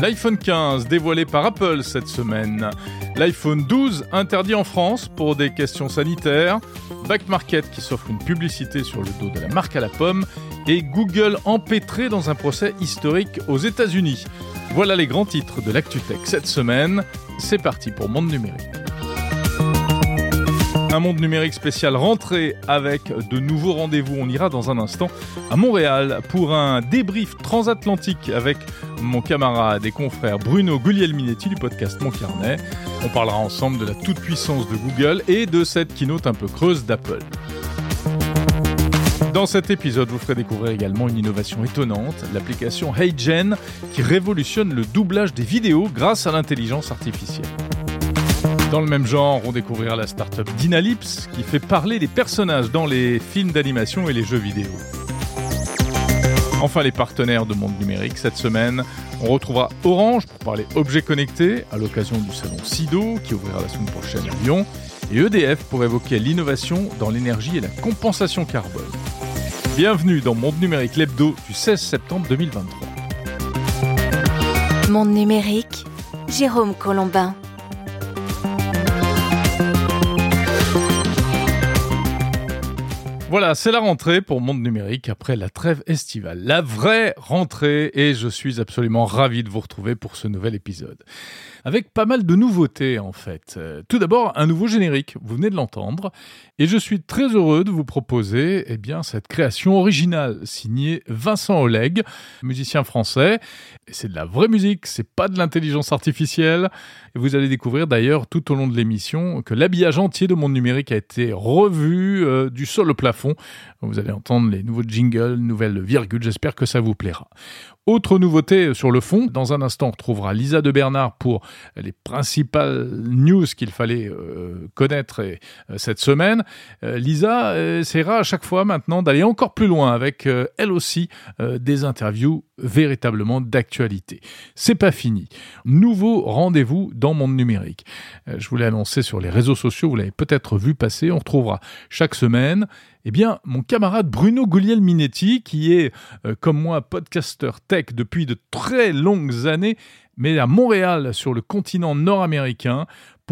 L'iPhone 15 dévoilé par Apple cette semaine. L'iPhone 12 interdit en France pour des questions sanitaires. Back Market qui s'offre une publicité sur le dos de la marque à la pomme. Et Google empêtré dans un procès historique aux États-Unis. Voilà les grands titres de l'ActuTech cette semaine. C'est parti pour Monde Numérique. Un monde numérique spécial rentrée avec de nouveaux rendez-vous. On ira dans un instant à Montréal pour un débrief transatlantique avec mon camarade et confrère Bruno Guglielminetti du podcast Mon Carnet. On parlera ensemble de la toute-puissance de Google et de cette keynote un peu creuse d'Apple. Dans cet épisode, vous ferez découvrir également une innovation étonnante, l'application HeyGen qui révolutionne le doublage des vidéos grâce à l'intelligence artificielle. Dans le même genre, on découvrira la startup Dynalyps qui fait parler les personnages dans les films d'animation et les jeux vidéo. Enfin, les partenaires de Monde Numérique cette semaine, on retrouvera Orange pour parler objets connectés à l'occasion du salon SIDO qui ouvrira la semaine prochaine à Lyon et EDF pour évoquer l'innovation dans l'énergie et la compensation carbone. Bienvenue dans Monde Numérique, l'hebdo du 16 septembre 2023. Monde Numérique, Jérôme Colombin. Voilà, c'est la rentrée pour Monde Numérique après la trêve estivale. La vraie rentrée et je suis absolument ravi de vous retrouver pour ce nouvel épisode. Avec pas mal de nouveautés en fait. Euh, tout d'abord, un nouveau générique, vous venez de l'entendre, et je suis très heureux de vous proposer eh bien, cette création originale signée Vincent Oleg, musicien français. C'est de la vraie musique, c'est pas de l'intelligence artificielle. Et vous allez découvrir d'ailleurs tout au long de l'émission que l'habillage entier de Monde Numérique a été revu euh, du sol au plafond vous allez entendre les nouveaux jingles, nouvelles virgules, j'espère que ça vous plaira. Autre nouveauté sur le fond, dans un instant on retrouvera Lisa de Bernard pour les principales news qu'il fallait euh, connaître euh, cette semaine. Euh, Lisa essaiera à chaque fois maintenant d'aller encore plus loin avec elle aussi des interviews véritablement d'actualité. C'est pas fini. Nouveau rendez-vous dans Monde Numérique. je vous l'ai annoncé sur les réseaux sociaux, vous l'avez peut-être vu passer, on retrouvera chaque semaine eh bien, mon camarade Bruno Guglielminetti, qui est, comme moi, podcaster tech depuis de très longues années, mais à Montréal, sur le continent nord-américain,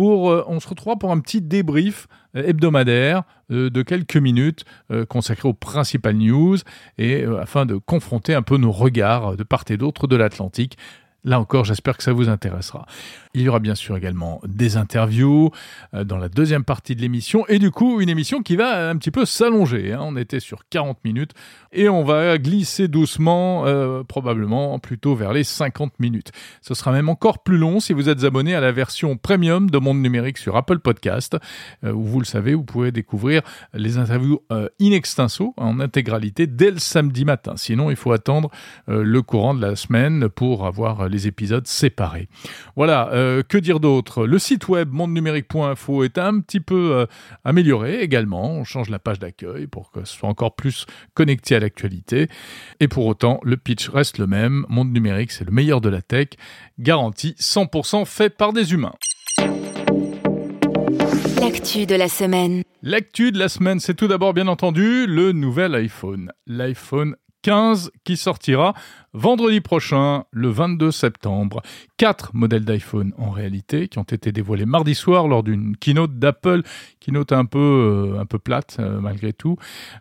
euh, on se retrouvera pour un petit débrief euh, hebdomadaire euh, de quelques minutes consacré aux principales news et afin de confronter un peu nos regards de part et d'autre de l'Atlantique Là encore, j'espère que ça vous intéressera. Il y aura bien sûr également des interviews euh, dans la deuxième partie de l'émission et du coup une émission qui va un petit peu s'allonger. Hein. On était sur 40 minutes et on va glisser doucement, euh, probablement plutôt vers les 50 minutes. Ce sera même encore plus long si vous êtes abonné à la version premium de Monde Numérique sur Apple Podcast, euh, où vous le savez, vous pouvez découvrir les interviews in extenso en intégralité dès le samedi matin. Sinon, il faut attendre le courant de la semaine pour avoir les épisodes séparés. Voilà, euh, que dire d'autre? Le site web mondenumérique.info est un petit peu euh, amélioré également. On change la page d'accueil pour que ce soit encore plus connecté à l'actualité. Et pour autant, le pitch reste le même. Monde numérique, c'est le meilleur de la tech, garanti 100% fait par des humains. L'actu de la semaine. L'actu de la semaine, c'est tout d'abord bien entendu le nouvel iPhone. L'iPhone 15 qui sortira vendredi prochain, le 22 septembre. Quatre modèles d'iPhone en réalité qui ont été dévoilés mardi soir lors d'une keynote d'Apple, keynote un peu euh, un peu plate euh, malgré tout.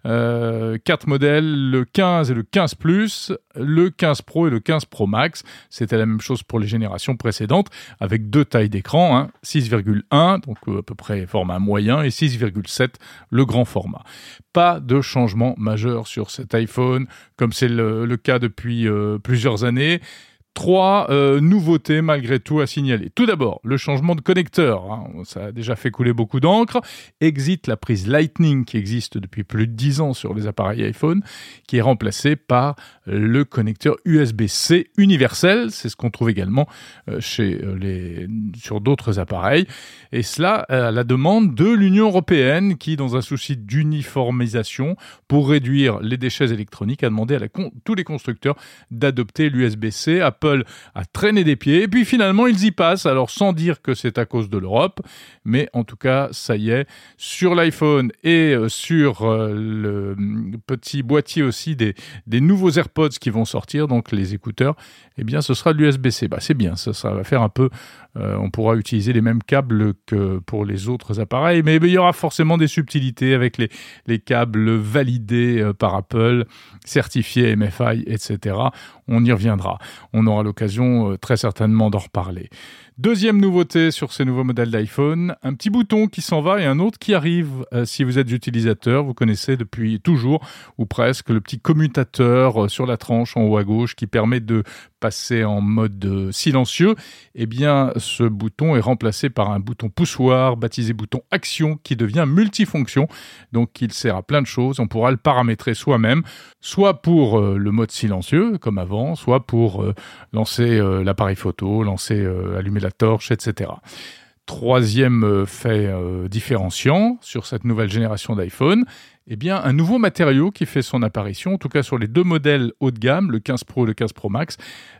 Euh, quatre modèles, le 15 et le 15 Plus, le 15 Pro et le 15 Pro Max. C'était la même chose pour les générations précédentes avec deux tailles d'écran, hein, 6,1 donc à peu près format moyen et 6,7 le grand format. Pas de changement majeur sur cet iPhone comme c'est le, cas depuis euh, plusieurs années trois euh, nouveautés malgré tout à signaler. Tout d'abord, le changement de connecteur. Hein. ça a déjà fait couler beaucoup d'encre. Exit la prise Lightning qui existe depuis plus de 10 ans sur les appareils iPhone, qui est remplacée par le connecteur USB-C universel. C'est ce qu'on trouve également euh, chez euh, les, sur d'autres appareils. Et cela à la demande de l'Union européenne qui, dans un souci d'uniformisation pour réduire les déchets électroniques, a demandé à tous les constructeurs d'adopter l'USB-C. Apple a traîné des pieds. Et puis finalement, ils y passent. Alors sans dire que c'est à cause de l'Europe, mais en tout cas, ça y est, sur l'iPhone et euh, sur euh, le petit boîtier aussi des, des nouveaux AirPods qui vont sortir, donc les écouteurs, eh bien, ce sera de l'USB-C. Bah, c'est bien, ça, ça va faire un peu. Euh, on pourra utiliser les mêmes câbles que pour les autres appareils, mais il y aura forcément des subtilités avec les, les câbles validés par Apple, certifiés MFI, etc. On y reviendra. On aura l'occasion très certainement d'en reparler. Deuxième nouveauté sur ces nouveaux modèles d'iPhone, un petit bouton qui s'en va et un autre qui arrive. Euh, si vous êtes utilisateur, vous connaissez depuis toujours ou presque le petit commutateur euh, sur la tranche en haut à gauche qui permet de passer en mode euh, silencieux. Eh bien, ce bouton est remplacé par un bouton poussoir baptisé bouton action qui devient multifonction. Donc, il sert à plein de choses. On pourra le paramétrer soi-même, soit pour le mode silencieux comme avant, soit pour lancer l'appareil photo, lancer allumer la torche, etc. Troisième euh, fait euh, différenciant sur cette nouvelle génération d'iPhone, eh bien, un nouveau matériau qui fait son apparition, en tout cas sur les deux modèles haut de gamme, le 15 Pro et le 15 Pro Max,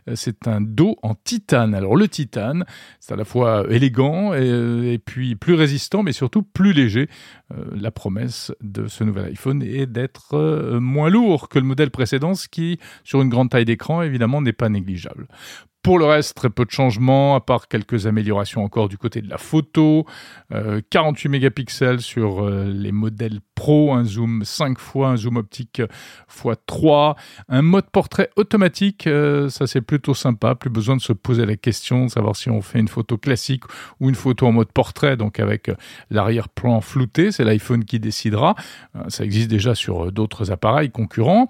euh, c'est un dos en titane. Alors le titane, c'est à la fois élégant et, puis plus résistant, mais surtout plus léger. la promesse de ce nouvel iPhone est d'être moins lourd que le modèle précédent, ce qui, sur une grande taille d'écran, évidemment, n'est pas négligeable. Pour le reste, très peu de changements, à part quelques améliorations encore du côté de la photo. 48 euh, mégapixels sur euh, les modèles Pro, un zoom 5 fois, un zoom optique x 3, un mode portrait automatique, euh, ça c'est plutôt sympa, plus besoin de se poser la question de savoir si on fait une photo classique ou une photo en mode portrait, donc avec l'arrière-plan flouté, c'est l'iPhone qui décidera. ça existe déjà sur d'autres appareils concurrents.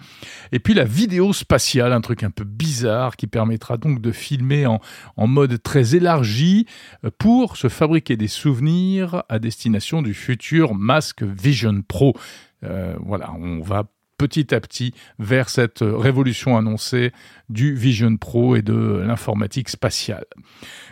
Et puis la vidéo spatiale, un truc un peu bizarre qui permettra donc de filmé en, mode très élargi euh, pour se fabriquer des souvenirs à destination du futur Mask Vision Pro. Euh, voilà, on va petit à petit vers cette révolution annoncée du Vision Pro et de l'informatique spatiale.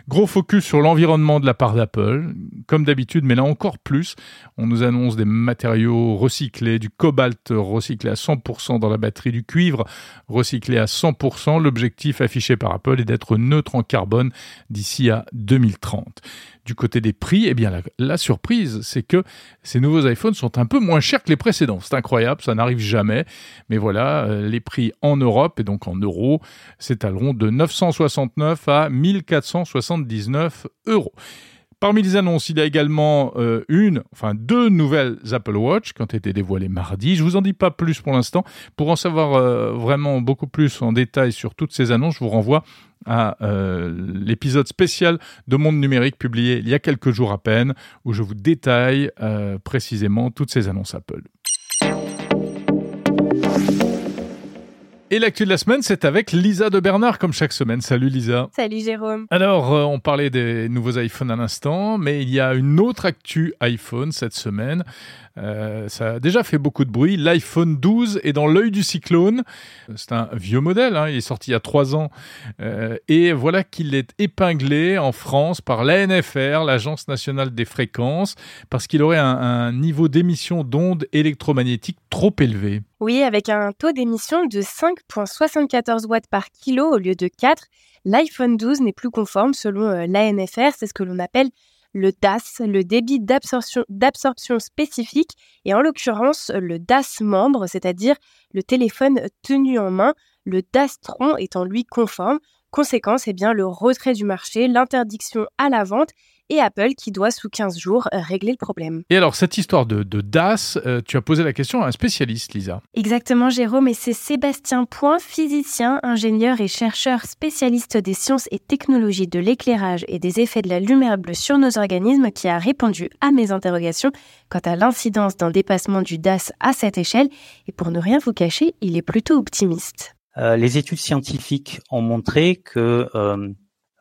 Gros focus sur l'environnement de la part d'Apple, comme d'habitude, mais là encore plus. On nous annonce des matériaux recyclés, du cobalt recyclé à 100% dans la batterie, du cuivre recyclé à 100%. L'objectif affiché par Apple est d'être neutre en carbone d'ici à 2030 du côté des prix, eh bien la, surprise, c'est que ces nouveaux iPhones sont un peu moins chers que les précédents. C'est incroyable, ça n'arrive jamais. Mais voilà, euh, les prix en Europe et donc en euros s'étaleront de 969 à 1479 euros. Parmi les annonces, il y a également euh, une, enfin deux nouvelles Apple Watch qui ont été dévoilées mardi. Je vous en dis pas plus pour l'instant. Pour en savoir euh, vraiment beaucoup plus en détail sur toutes ces annonces, je vous renvoie à euh, l'épisode spécial de Monde Numérique publié il y a quelques jours à peine, où je vous détaille précisément toutes ces annonces Apple. Et l'actu de la semaine, c'est avec Lisa de Bernard, comme chaque semaine. Salut Lisa. Salut Jérôme. Alors, euh, on parlait des nouveaux iPhones à l'instant, mais il y a une autre actu iPhone cette semaine. Euh, ça a déjà fait beaucoup de bruit. L'iPhone 12 est dans l'œil du cyclone. C'est un vieux modèle, hein. il est sorti il y a trois ans. Euh, et voilà qu'il est épinglé en France par l'ANFR, l'Agence nationale des fréquences, parce qu'il aurait un, un niveau d'émission d'ondes électromagnétiques trop élevé. Oui, avec un taux d'émission de 5,74 watts par kilo au lieu de 4, l'iPhone 12 n'est plus conforme selon euh, l'ANFR, c'est ce que l'on appelle le DAS, le débit d'absorption spécifique, et en l'occurrence le DAS membre, c'est-à-dire le téléphone tenu en main, le DAS tronc étant lui conforme. Conséquence, eh bien, le retrait du marché, l'interdiction à la vente et Apple qui doit sous 15 jours régler le problème. Et alors cette histoire de, DAS, euh, tu as posé la question à un spécialiste, Lisa. Exactement, Jérôme, et c'est Sébastien Point, physicien, ingénieur et chercheur spécialiste des sciences et technologies de l'éclairage et des effets de la lumière bleue sur nos organismes qui a répondu à mes interrogations quant à l'incidence d'un dépassement du DAS à cette échelle. Et pour ne rien vous cacher, il est plutôt optimiste. Euh, les études scientifiques ont montré que euh, euh,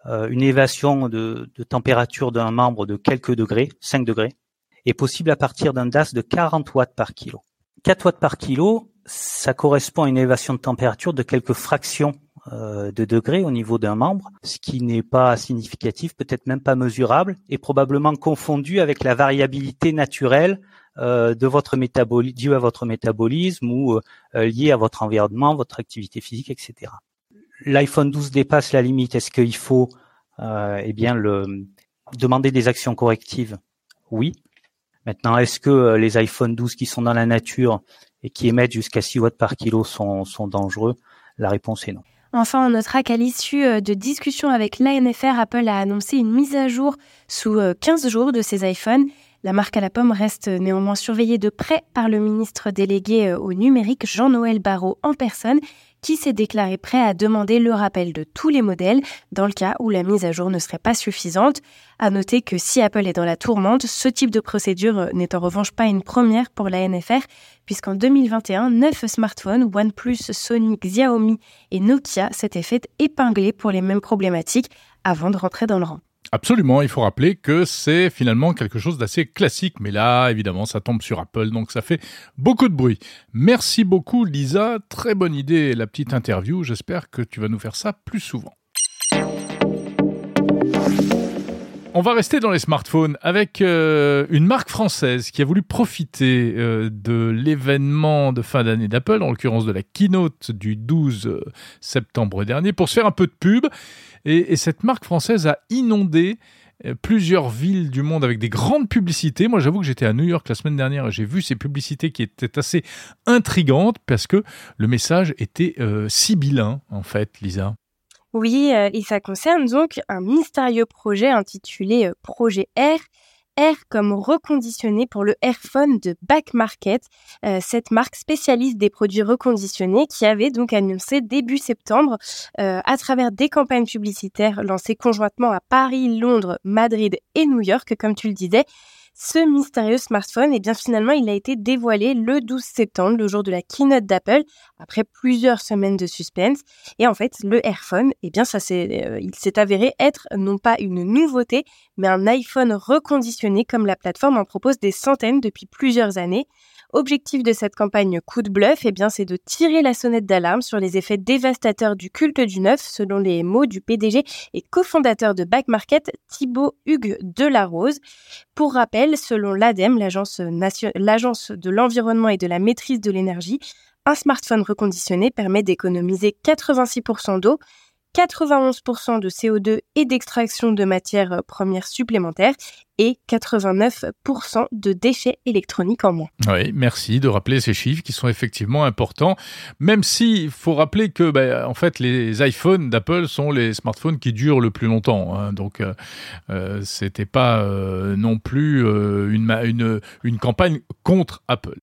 une élévation de, température d'un membre de quelques degrés, 5 degrés, est possible à partir d'un DAS de 40 watts par kilo. 4 watts par kilo, ça correspond à une élévation de température de quelques fractions euh, de degrés au niveau d'un membre, ce qui n'est pas significatif, peut-être même pas mesurable, et probablement confondu avec la variabilité naturelle euh, de votre métabolisme, due à votre métabolisme ou euh, lié à votre environnement, votre activité physique, etc l'iPhone 12 dépasse la limite, est-ce qu'il faut eh bien le demander des actions correctives? Oui. Maintenant, est-ce que les iPhone 12 qui sont dans la nature et qui émettent jusqu'à 6 watts par kilo sont, sont dangereux? La réponse est non. Enfin, on notera qu'à l'issue euh, de discussions avec l'ANFR, Apple a annoncé une mise à jour sous 15 euh, jours de ses iPhones. La marque à la pomme reste néanmoins surveillée de près par le ministre délégué euh, au numérique Jean-Noël Barrot en personne qui s'est déclaré prêt à demander le rappel de tous les modèles dans le cas où la mise à jour ne serait pas suffisante. À noter que si Apple est dans la tourmente, ce type de procédure n'est en revanche pas une première pour la NFR, puisqu'en 2021, neuf smartphones, OnePlus, Sony, Xiaomi et Nokia s'étaient fait épingler pour les mêmes problématiques avant de rentrer dans le rang. Absolument, il faut rappeler que c'est finalement quelque chose d'assez classique, mais là, évidemment, ça tombe sur Apple, donc ça fait beaucoup de bruit. Merci beaucoup, Lisa. Très bonne idée, la petite interview. J'espère que tu vas nous faire ça plus souvent. On va rester dans les smartphones avec euh, une marque française qui a voulu profiter euh, de l'événement de fin d'année d'Apple, en l'occurrence de la keynote du 12 euh, septembre dernier, pour se faire un peu de pub. Et, cette marque française a inondé plusieurs villes du monde avec des grandes publicités. Moi, j'avoue que j'étais à New York la semaine dernière et j'ai vu ces publicités qui étaient assez intrigantes parce que le message était sibyllin, en fait, Lisa. Oui, euh, et ça concerne donc un mystérieux projet intitulé euh, Projet R. R comme reconditionné pour le Airphone de Back Market, euh, cette marque spécialiste des produits reconditionnés qui avait donc annoncé début septembre à travers des campagnes publicitaires lancées conjointement à Paris, Londres, Madrid et New York, comme tu le disais, ce mystérieux smartphone, eh bien finalement, il a été dévoilé le 12 septembre, le jour de la keynote d'Apple, après plusieurs semaines de suspense. Et en fait, le Airphone, eh bien ça euh, il s'est avéré être non pas une nouveauté, mais un iPhone reconditionné comme la plateforme en propose des centaines depuis plusieurs années. Objectif de cette campagne coup de bluff, eh bien, c'est de tirer la sonnette d'alarme sur les effets dévastateurs du culte du neuf, selon les mots du PDG et cofondateur de Back Market, Thibaut Hugues Delarose. Pour rappel, selon l'ADEME, l'agence de l'environnement et de la maîtrise de l'énergie, un smartphone reconditionné permet d'économiser 86% d'eau 91% de CO2 et d'extraction de matières premières supplémentaires et 89% de déchets électroniques en moins. Oui, merci de rappeler ces chiffres qui sont effectivement importants, même s'il faut rappeler que ben, en fait les iPhones d'Apple sont les smartphones qui durent le plus longtemps. Hein. donc euh, euh, c'était pas euh, non plus euh, une campagne contre Apple.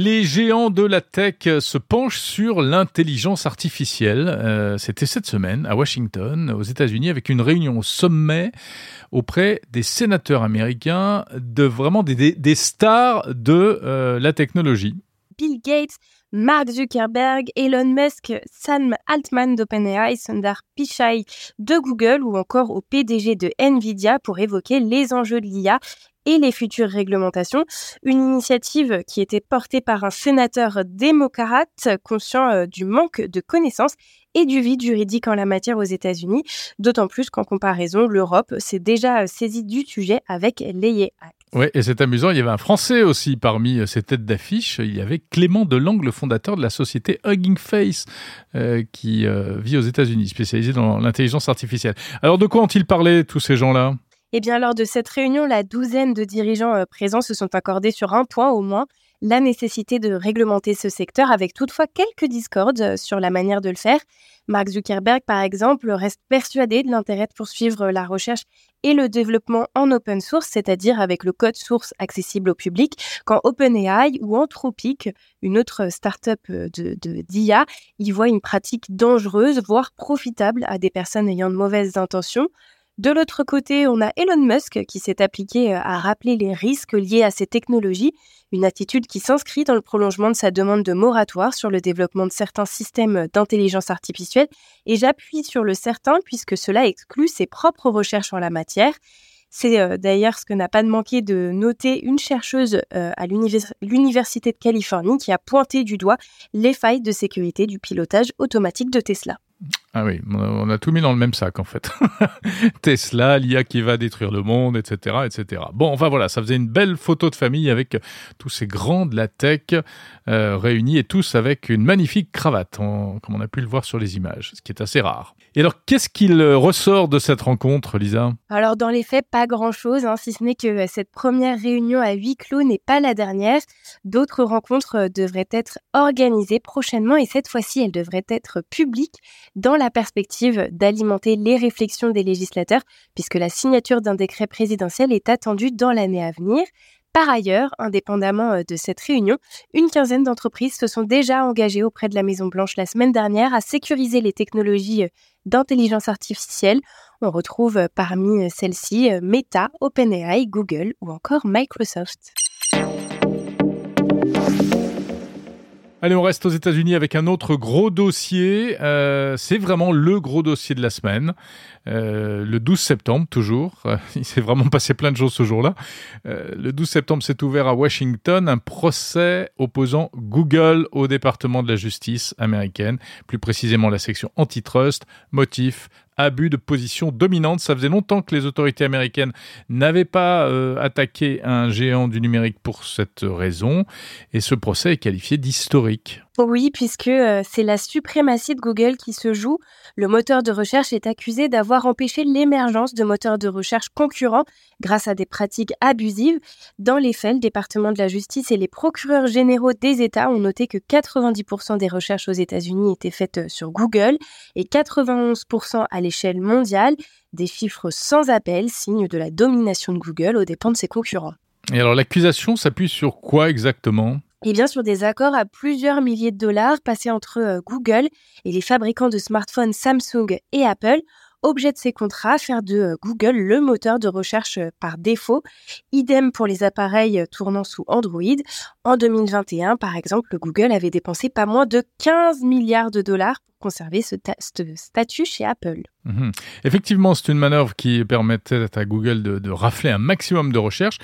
Les géants de la tech se penchent sur l'intelligence artificielle. Euh, c'était cette semaine à Washington, aux États-Unis, avec une réunion au sommet auprès des sénateurs américains, de vraiment des, stars de euh, la technologie. Bill Gates, Mark Zuckerberg, Elon Musk, Sam Altman d'OpenAI, Sundar Pichai de Google ou encore au PDG de Nvidia pour évoquer les enjeux de l'IA et les futures réglementations. Une initiative qui était portée par un sénateur démocrate conscient euh, du manque de connaissances et du vide juridique en la matière aux États-Unis, d'autant plus qu'en comparaison, l'Europe s'est déjà euh, saisie du sujet avec l'AIE Act. Oui, et c'est amusant, il y avait un Français aussi parmi euh, ces têtes d'affiche, il y avait Clément Delangle, le fondateur de la société Hugging Face, qui vit aux États-Unis, spécialisé dans l'intelligence artificielle. Alors de quoi ont-ils parlé, tous ces gens-là? Eh bien, lors de cette réunion, la douzaine de dirigeants euh, présents se sont accordés sur un point au moins, la nécessité de réglementer ce secteur, avec toutefois quelques discordes euh, sur la manière de le faire. Mark Zuckerberg, par exemple, reste persuadé de l'intérêt de poursuivre la recherche et le développement en open source, c'est-à-dire avec le code source accessible au public, quand OpenAI ou Anthropic, une autre start-up euh, de, d'IA, y voit une pratique dangereuse, voire profitable à des personnes ayant de mauvaises intentions. De l'autre côté, on a Elon Musk qui s'est appliqué euh, à rappeler les risques liés à ces technologies, une attitude qui s'inscrit dans le prolongement de sa demande de moratoire sur le développement de certains systèmes d'intelligence artificielle, et j'appuie sur le certain puisque cela exclut ses propres recherches en la matière. C'est euh, d'ailleurs ce que n'a pas de manqué de noter une chercheuse euh, à l'Université de Californie qui a pointé du doigt les failles de sécurité du pilotage automatique de Tesla. Ah oui, on a tout mis dans le même sac en fait. Tesla, l'IA qui va détruire le monde, etc., etc. Bon, enfin voilà, ça faisait une belle photo de famille avec tous ces grands de la tech euh, réunis et tous avec une magnifique cravate, comme on a pu le voir sur les images, ce qui est assez rare. Et alors, qu'est-ce qu'il ressort de cette rencontre, Lisa? Alors, dans les faits, pas grand-chose, hein, si ce n'est que cette première réunion à huis clos n'est pas la dernière. D'autres rencontres devraient être organisées prochainement et cette fois-ci, elles devraient être publiques dans la perspective d'alimenter les réflexions des législateurs, puisque la signature d'un décret présidentiel est attendue dans l'année à venir. Par ailleurs, indépendamment euh, de cette réunion, une quinzaine d'entreprises se sont déjà engagées auprès de la Maison-Blanche la semaine dernière à sécuriser les technologies euh, d'intelligence artificielle. On retrouve euh, parmi celles-ci Meta, OpenAI, Google ou encore Microsoft. Allez, on reste aux États-Unis avec un autre gros dossier. Euh, c'est vraiment le gros dossier de la semaine. Euh, le 12 septembre, toujours. il s'est vraiment passé plein de choses ce jour-là. Euh, le 12 septembre s'est ouvert à Washington un procès opposant Google au département de la justice américaine, plus précisément la section antitrust, motif abus de position dominante. Ça faisait longtemps que les autorités américaines n'avaient pas euh, attaqué un géant du numérique pour cette raison, et ce procès est qualifié d'historique. Oui, puisque euh, c'est la suprématie de Google qui se joue. Le moteur de recherche est accusé d'avoir empêché l'émergence de moteurs de recherche concurrents grâce à des pratiques abusives. Dans les faits, le département de la justice et les procureurs généraux des États ont noté que 90% des recherches aux États-Unis étaient faites euh, sur Google et 91% à l'échelle mondiale, des chiffres sans appel, signe de la domination de Google aux dépens de ses concurrents. Et alors l'accusation s'appuie sur quoi exactement? Et bien sur des accords à plusieurs milliers de dollars passés entre euh, Google et les fabricants de smartphones Samsung et Apple. Objet de ces contrats, faire de euh, Google le moteur de recherche euh, par défaut. Idem pour les appareils tournant sous Android. En 2021, par exemple, Google avait dépensé pas moins de 15 milliards de dollars conserver ce, statut chez Apple. Mhm. Effectivement, c'est une manœuvre qui permettait à Google de, rafler un maximum de recherches,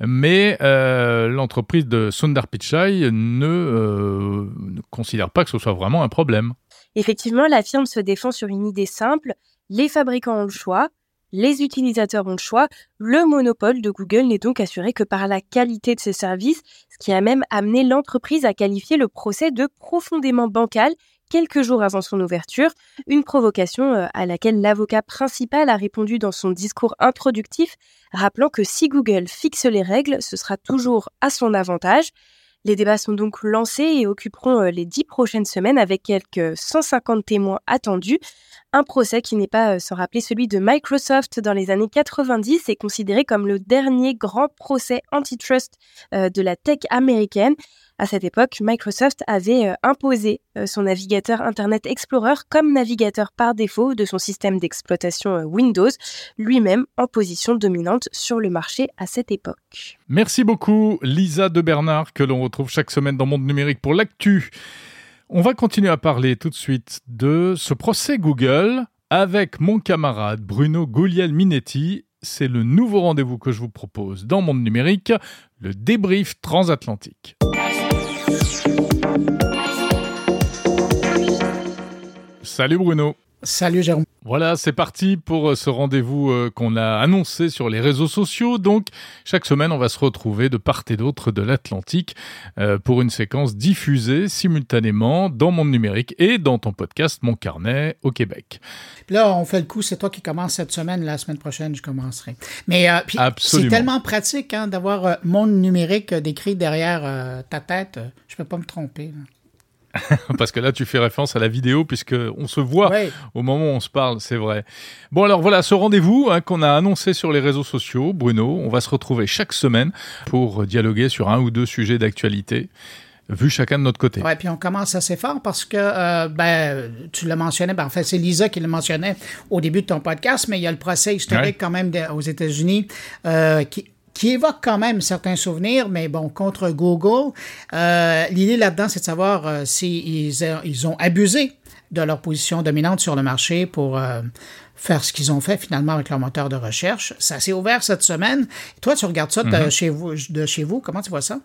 mais euh, l'entreprise de Sundar Pichai euh, ne, considère pas que ce soit vraiment un problème. Effectivement, la firme se défend sur une idée simple, les fabricants ont le choix, les utilisateurs ont le choix. Le monopole de Google n'est donc assuré que par la qualité de ses services, ce qui a même amené l'entreprise à qualifier le procès de profondément bancal quelques jours avant son ouverture, une provocation euh, à laquelle l'avocat principal a répondu dans son discours introductif, rappelant que si Google fixe les règles, ce sera toujours à son avantage. Les débats sont donc lancés et occuperont euh, les dix prochaines semaines avec quelques 150 témoins attendus. Un procès qui n'est pas euh, sans rappeler celui de Microsoft dans les années 90 est considéré comme le dernier grand procès antitrust de la tech américaine. À cette époque, Microsoft avait euh, imposé euh, son navigateur Internet Explorer comme navigateur par défaut de son système d'exploitation euh, Windows, lui-même en position dominante sur le marché à cette époque. Merci beaucoup Lisa de Bernard que l'on retrouve chaque semaine dans Monde Numérique pour l'actu. On va continuer à parler tout de suite de ce procès Google avec mon camarade Bruno Gouliel Minetti. C'est le nouveau rendez-vous que je vous propose dans Monde Numérique, le débrief transatlantique. Salut Bruno. Salut Jérôme. Voilà, c'est parti pour euh, ce rendez-vous euh, qu'on a annoncé sur les réseaux sociaux. Donc, chaque semaine, on va se retrouver de part et d'autre de l'Atlantique euh, pour une séquence diffusée simultanément dans Monde Numérique et dans ton podcast Mon Carnet au Québec. Là, on fait le coup, c'est toi qui commences cette semaine, la semaine prochaine, je commencerai. Mais c'est tellement pratique hein, d'avoir Monde Numérique décrit derrière ta tête, je peux pas me tromper. Parce que là, tu fais référence à la vidéo, puisque on se voit au moment où on se parle, c'est vrai. Bon, alors voilà, ce rendez-vous hein, qu'on a annoncé sur les réseaux sociaux, Bruno, on va se retrouver chaque semaine pour dialoguer sur un ou deux sujets d'actualité vu chacun de notre côté. Oui, puis on commence assez fort parce que, euh, ben, tu l'as mentionné, ben, en fait, c'est Lisa qui le mentionnait au début de ton podcast, mais il y a le procès historique quand même aux États-Unis euh, qui qui évoque quand même certains souvenirs, mais bon, contre Google, euh, l'idée là-dedans, c'est de savoir euh, s'ils ils ont abusé de leur position dominante sur le marché pour euh, faire ce qu'ils ont fait finalement avec leur moteur de recherche. Ça s'est ouvert cette semaine. Toi, tu regardes ça de, mm-hmm. chez vous, de chez vous. Comment tu vois ça?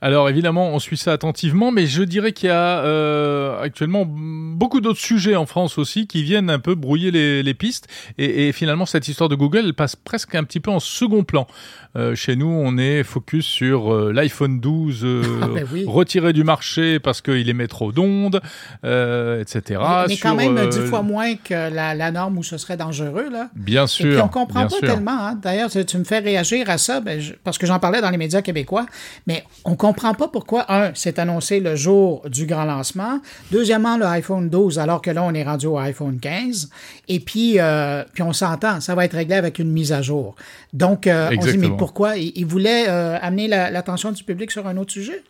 Alors évidemment, on suit ça attentivement, mais je dirais qu'il y a euh, actuellement beaucoup d'autres sujets en France aussi qui viennent un peu brouiller les, pistes. Et, finalement, cette histoire de Google, passe presque un petit peu en second plan. Euh, chez nous, on est focus sur euh, l'iPhone 12 euh, ah ben oui. retiré du marché parce qu'il émet trop d'ondes, etc. Mais, mais quand même dix fois moins que la, la, norme où ce serait dangereux. Là. Bien sûr. Et puis on comprend pas sûr. tellement. Hein. D'ailleurs, tu me fais réagir à ça ben, je, parce que j'en parlais dans les médias québécois. Mais on comprend pas pourquoi, un, c'est annoncé le jour du grand lancement. Deuxièmement, le iPhone 12, alors que là, on est rendu au iPhone 15. Et puis, euh, puis on s'entend, ça va être réglé avec une mise à jour. Donc, euh, on se dit, mais pourquoi? Il, il voulait euh, amener l'attention la, du public sur un autre sujet?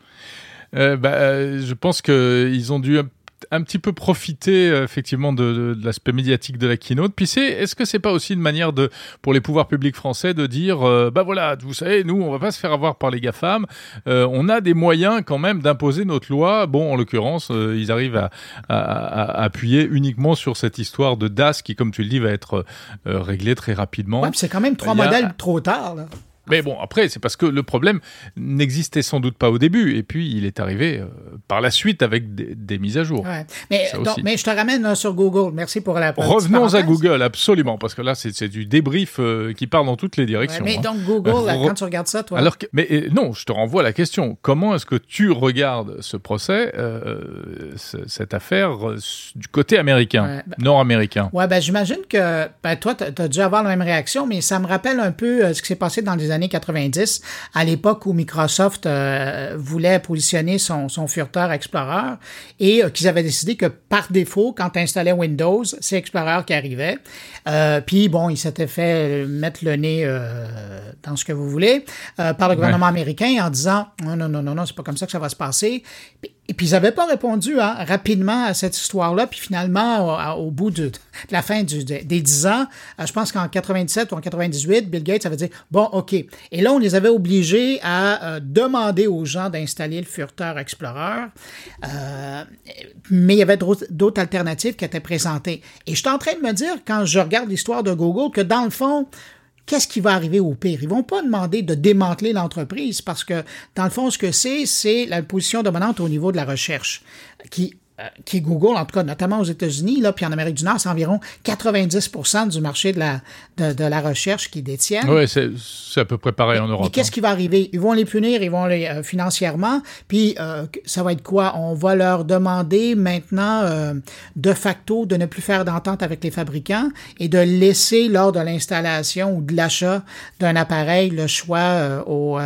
Euh, bah, je pense qu'ils ont dû un petit peu profiter euh, effectivement de, de, de l'aspect médiatique de la keynote. Puis c'est, est-ce que c'est pas aussi une manière de, pour les pouvoirs publics français de dire, euh, bah voilà, vous savez, nous, on va pas se faire avoir par les GAFAM. Euh, on a des moyens quand même d'imposer notre loi. Bon, en l'occurrence, euh, ils arrivent à, à, à, appuyer uniquement sur cette histoire de DAS qui, comme tu le dis, va être euh, réglée très rapidement. Ouais, c'est quand même trois modèles trop tard. Là. Mais bon, après, c'est parce que le problème n'existait sans doute pas au début, et puis il est arrivé euh, par la suite avec des, des mises à jour. Ouais. Mais, donc, mais je te ramène euh, sur Google. Merci pour la Revenons à Google, absolument, parce que là, c'est du débrief euh, qui part dans toutes les directions. Ouais, mais hein. donc Google, là, quand tu regardes ça, toi? Alors que, mais non, je te renvoie à la question. Comment est-ce que tu regardes ce procès, euh, cette affaire du côté américain, ben- nord-américain? Ouais, ben j'imagine que ben, toi, tu as dû avoir la même réaction, mais ça me rappelle un peu euh, ce qui s'est passé dans les années 90, à l'époque où Microsoft euh, voulait positionner son, son furteur Explorer et euh, qu'ils avaient décidé que par défaut, quand tu installais Windows, c'est Explorer qui arrivait. Euh, Puis bon, ils s'étaient fait mettre le nez dans ce que vous voulez par le gouvernement ouais. américain en disant non, non, non, non, non, c'est pas comme ça que ça va se passer. Et puis, ils n'avaient pas répondu hein, rapidement à cette histoire-là. Puis finalement, au, bout de, la fin des 10 ans, euh, je pense qu'en 97 ou en 98, Bill Gates avait dit, bon, OK. Et là, on les avait obligés à euh, demander aux gens d'installer le Furteur Explorer. Euh, mais il y avait d'autres alternatives qui étaient présentées. Et je suis en train de me dire, quand je regarde l'histoire de Google, que dans le fond, qu'est-ce qui va arriver au pire? Ils vont pas demander de démanteler l'entreprise parce que, dans le fond, ce que c'est, c'est la position dominante au niveau de la recherche qui qui est Google, en tout cas, notamment aux États-Unis, là, puis en Amérique du Nord, c'est environ 90% du marché de la, de, de la recherche qu'ils détiennent. Oui, c'est à peu près pareil en Europe. Et qu'est-ce qui va arriver? Ils vont les punir, ils vont les euh, financièrement, puis euh, ça va être quoi? On va leur demander maintenant, euh, de facto, de ne plus faire d'entente avec les fabricants et de laisser, lors de l'installation ou de l'achat d'un appareil, le choix euh, au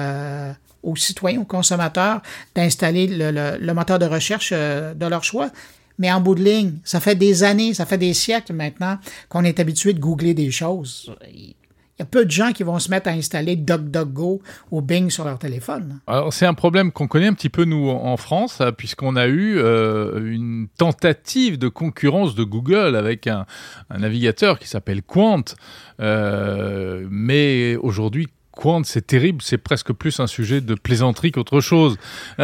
aux citoyens, aux consommateurs d'installer le, moteur de recherche euh, de leur choix. Mais en bout de ligne, ça fait des années, ça fait des siècles maintenant qu'on est habitué de googler des choses. Il y a peu de gens qui vont se mettre à installer DuckDuckGo ou Bing sur leur téléphone. Alors c'est un problème qu'on connaît un petit peu nous en France, puisqu'on a eu euh, une tentative de concurrence de Google avec un, un navigateur qui s'appelle Quant, euh, mais aujourd'hui Quant, c'est terrible, c'est presque plus un sujet de plaisanterie qu'autre chose.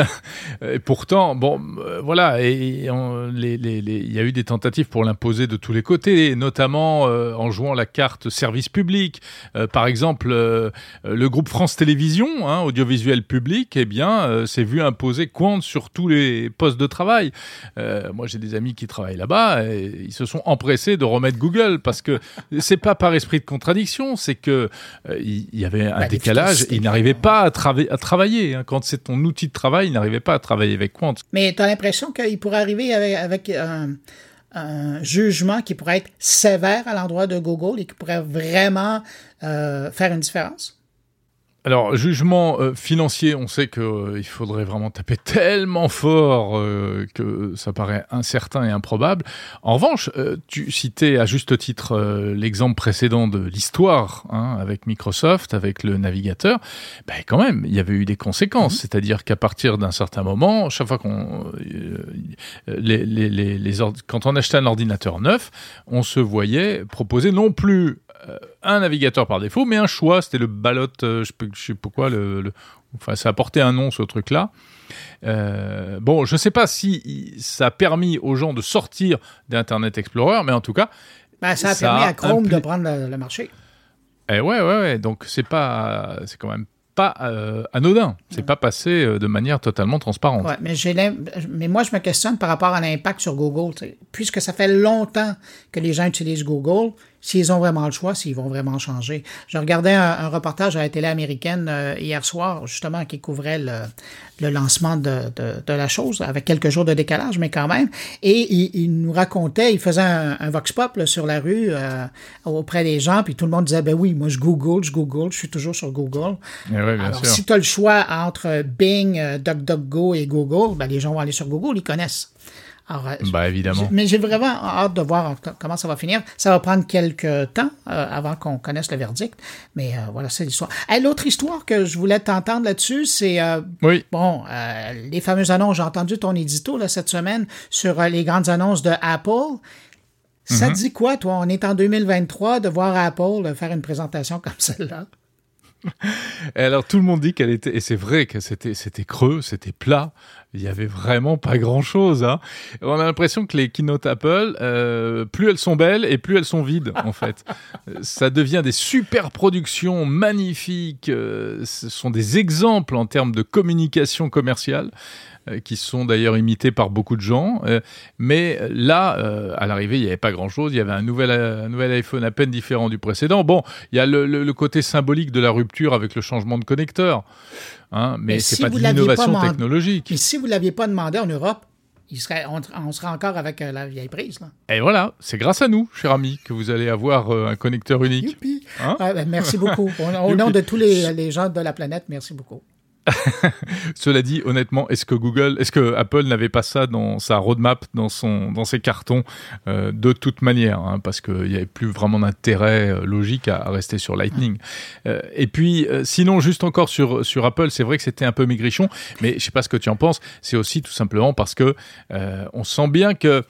et pourtant, bon, euh, voilà, et, il y a eu des tentatives pour l'imposer de tous les côtés, notamment euh, en jouant la carte service public. Euh, par exemple, le groupe France Télévisions, hein, audiovisuel public, eh bien, s'est vu imposer Quant sur tous les postes de travail. moi, j'ai des amis qui travaillent là-bas, et ils se sont empressés de remettre Google parce que c'est pas par esprit de contradiction, c'est que il y avait un un décalage, il n'arrivait pas à, à travailler. Hein. Quand c'est ton outil de travail, il n'arrivait pas à travailler avec Quant. Mais tu as l'impression qu'il pourrait arriver avec, un, jugement qui pourrait être sévère à l'endroit de Google et qui pourrait vraiment euh, faire une différence? Alors, jugement euh, financier, on sait qu'il euh, faudrait vraiment taper tellement fort euh, que ça paraît incertain et improbable. En revanche, euh, tu citais à juste titre l'exemple précédent de l'histoire hein, avec Microsoft, avec le navigateur. Ben, quand même, il y avait eu des conséquences. Mmh. C'est-à-dire qu'à partir d'un certain moment, chaque fois qu'on... Les, les, les, quand on achetait un ordinateur neuf, on se voyait proposer non plus un navigateur par défaut, mais un choix. C'était le ballot, euh, je, je sais pourquoi, le, le, enfin, ça a porté un nom, ce truc-là. Euh, bon, je ne sais pas si ça a permis aux gens de sortir d'Internet Explorer, mais en tout cas. Ben, ça a ça permis à Chrome de prendre le, le marché. Eh ouais, ouais, ouais. Donc, c'est pas. C'est quand même pas anodin. C'est pas passé de manière totalement transparente. Ouais, mais, mais moi, je me questionne par rapport à l'impact sur Google. Puisque ça fait longtemps que les gens utilisent Google, s'ils ont vraiment le choix, s'ils vont vraiment changer. Je regardais un, reportage à la télé américaine euh, hier soir, justement, qui couvrait le, lancement de, la chose, avec quelques jours de décalage, mais quand même. Et il, nous racontait, il faisait un, vox pop sur la rue euh, auprès des gens, puis tout le monde disait, ben oui, moi je Google, je Google, je suis toujours sur Google. Eh Alors, si tu as le choix entre Bing, euh, DuckDuckGo et Google, ben les gens vont aller sur Google, ils connaissent. Bah, évidemment. Mais j'ai vraiment hâte de voir comment ça va finir. Ça va prendre quelques temps euh, avant qu'on connaisse le verdict. Mais euh, voilà, c'est l'histoire. L'autre histoire que je voulais t'entendre là-dessus, c'est oui. bon, les fameuses annonces. J'ai entendu ton édito là, cette semaine sur les grandes annonces de Apple. Ça mm-hmm. dit quoi, toi? On est en 2023 de voir Apple faire une présentation comme celle-là. Alors tout le monde dit qu'elle était, et c'est vrai que c'était, c'était creux, c'était plat, il y avait vraiment pas grand chose. Hein. On a l'impression que les keynote Apple, euh, plus elles sont belles et plus elles sont vides en fait. Ça devient des super productions magnifiques. Euh, ce sont des exemples en termes de communication commerciale. Euh, qui sont d'ailleurs imités par beaucoup de gens. Euh, mais là, euh, à l'arrivée, il n'y avait pas grand-chose. Il y avait un nouvel, un nouvel iPhone à peine différent du précédent. Bon, il y a le, côté symbolique de la rupture avec le changement de connecteur. Hein, mais, ce n'est pas de l'innovation technologique. Mais si vous ne l'aviez pas demandé en Europe, il serait, on, serait encore avec la vieille prise. Là. Et voilà, c'est grâce à nous, cher ami, que vous allez avoir un connecteur unique. Hein ben, merci beaucoup. Au, nom de tous les, les gens de la planète, merci beaucoup. Cela dit, honnêtement, est-ce que Google, est-ce que Apple n'avait pas ça dans sa roadmap, dans son, dans ses cartons, euh, de toute manière, hein, parce qu'il n'y avait plus vraiment d'intérêt euh, logique à, rester sur Lightning. Euh, et puis, sinon, juste encore sur sur Apple, c'est vrai que c'était un peu maigrichon, mais je sais pas ce que tu en penses. C'est aussi tout simplement parce que on sent bien que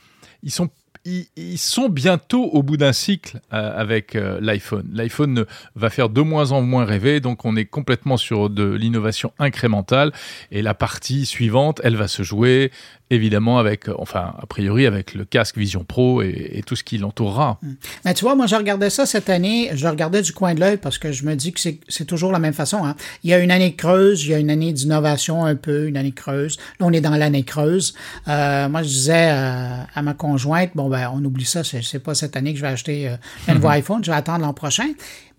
ils sont ils, sont bientôt au bout d'un cycle euh, avec euh, l'iPhone. L'iPhone va faire de moins en moins rêver, donc on est complètement sur de l'innovation incrémentale. Et la partie suivante, elle va se jouer évidemment avec, enfin, a priori avec le casque Vision Pro et, tout ce qui l'entourera. Hmm. Mais tu vois, moi, je regardais ça cette année, je regardais du coin de l'œil parce que je me dis que c'est toujours la même façon. Hein. Il y a une année creuse, il y a une année d'innovation un peu, une année creuse. Là, on est dans l'année creuse. Euh, moi, je disais euh, à ma conjointe, bon, ben, on oublie ça, c'est pas cette année que je vais acheter euh, un nouveau iPhone, je vais attendre l'an prochain.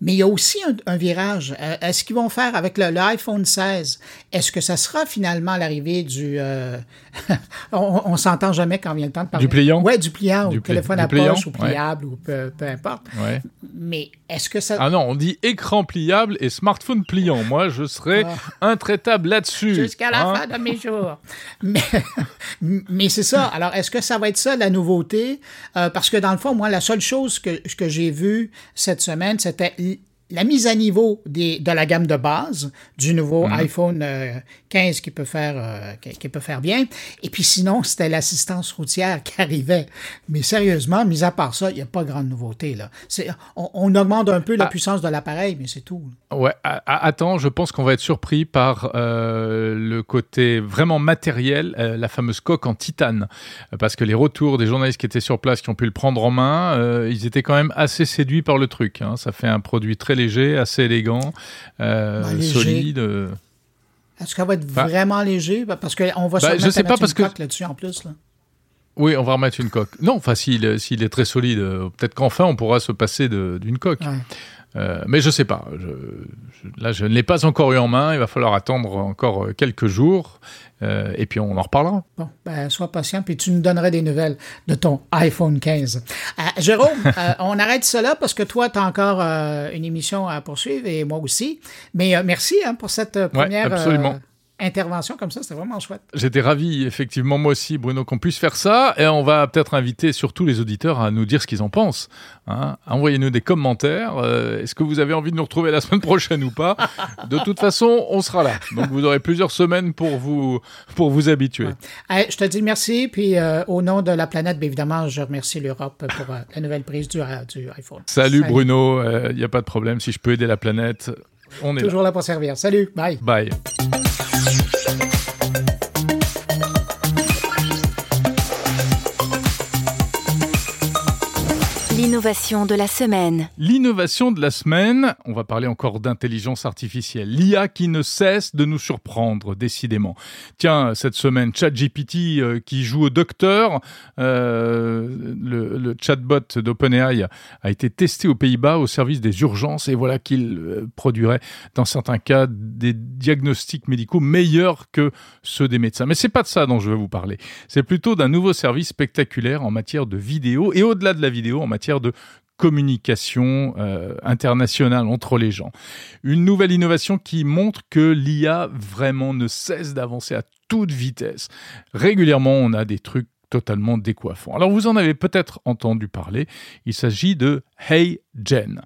Mais il y a aussi un, virage. Euh, est-ce qu'ils vont faire avec l'iPhone 16? Est-ce que ça sera finalement l'arrivée du... Euh, on, on s'entend jamais quand vient le temps de parler. Du pliant? Oui, du pliant, ou téléphone à poche, ou pliable, ou peu, importe. Mais est-ce que ça... Ah non, on dit écran pliable et smartphone pliant. Moi, je serais ah. intraitable là-dessus. Jusqu'à la hein? fin de mes jours. mais, mais c'est ça. Alors, est-ce que ça va être ça, la nouveauté? Euh, parce que dans le fond, moi, la seule chose que, que j'ai vue cette semaine, c'était la mise à niveau des, de la gamme de base du nouveau mhm. iPhone 15 euh, qui peut faire euh, qui, peut faire bien. Et puis sinon, c'était l'assistance routière qui arrivait. Mais sérieusement, mis à part ça, il n'y a pas grande nouveauté. Là. On, on, augmente un peu la ah. puissance de l'appareil, mais c'est tout. Ouais, attends, je pense qu'on va être surpris par euh, le côté vraiment matériel, la fameuse coque en titane. Parce que les retours des journalistes qui étaient sur place, qui ont pu le prendre en main, ils étaient quand même assez séduits par le truc. Hein. Ça fait un produit très léger, assez élégant, euh, bah, solide. Euh. Est-ce qu'elle va être bah. vraiment léger? Bah, parce qu'on va bah, je sais pas parce que là-dessus en plus. Là. Oui, on va remettre une coque. Non, enfin, s'il est très solide, euh, peut-être qu'enfin on pourra se passer d'une coque. Mais je sais pas. là, je ne l'ai pas encore eu en main. Il va falloir attendre encore quelques jours. Euh, et puis on en reparlera. Bon, ben, sois patient, puis tu nous donneras des nouvelles de ton iPhone 15. Euh, Jérôme, euh, on arrête cela parce que toi, tu as encore une émission à poursuivre et moi aussi. Mais merci hein, pour cette première. absolument intervention comme ça, c'était vraiment chouette. J'étais ravi, effectivement, moi aussi, Bruno, qu'on puisse faire ça. Et on va peut-être inviter surtout les auditeurs à nous dire ce qu'ils en pensent. Hein. Envoyez-nous des commentaires. Euh, est-ce que vous avez envie de nous retrouver la semaine prochaine ou pas? De toute façon, on sera là. Donc vous aurez plusieurs semaines pour vous, pour vous habituer. je te dis merci. Puis euh, au nom de la planète, bien évidemment, je remercie l'Europe pour euh, la nouvelle prise du, du iPhone. Salut, Salut. Bruno, il n'y a pas de problème. Si je peux aider la planète, on est Toujours là pour servir. Salut, bye. Bye. L'innovation de la semaine. L'innovation de la semaine, on va parler encore d'intelligence artificielle. L'IA qui ne cesse de nous surprendre, décidément. Tiens, cette semaine, ChatGPT euh, qui joue au docteur, euh, le, chatbot d'OpenAI a été testé aux Pays-Bas au service des urgences et voilà qu'il euh, produirait, dans certains cas, des diagnostics médicaux meilleurs que ceux des médecins. Mais c'est pas de ça dont je veux vous parler. C'est plutôt d'un nouveau service spectaculaire en matière de vidéo et au-delà de la vidéo, en matière de communication euh, internationale entre les gens. Une nouvelle innovation qui montre que l'IA vraiment ne cesse d'avancer à toute vitesse. Régulièrement, on a des trucs totalement décoiffants. Alors vous en avez peut-être entendu parler, il s'agit de HeyGen.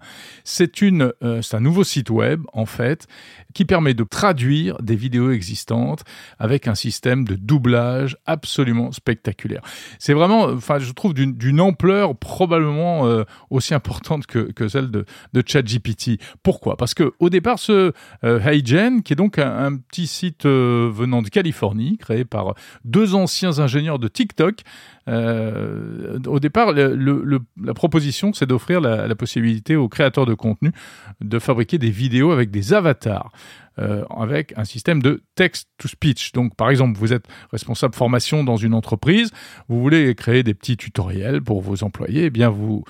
Euh, c'est un nouveau site web en fait qui permet de traduire des vidéos existantes avec un système de doublage absolument spectaculaire. C'est vraiment, enfin, je trouve d'une ampleur probablement euh, aussi importante que, celle de, ChatGPT. Pourquoi? Parce que au départ, ce euh, HeyGen, qui est donc un, petit site venant de Californie, créé par deux anciens ingénieurs de TikTok, au départ, la proposition, c'est d'offrir la, possibilité aux créateurs de contenu de fabriquer des vidéos avec des avatars. Euh, avec un système de text-to-speech. Donc, par exemple, vous êtes responsable formation dans une entreprise, vous voulez créer des petits tutoriels pour vos employés, eh bien, vous,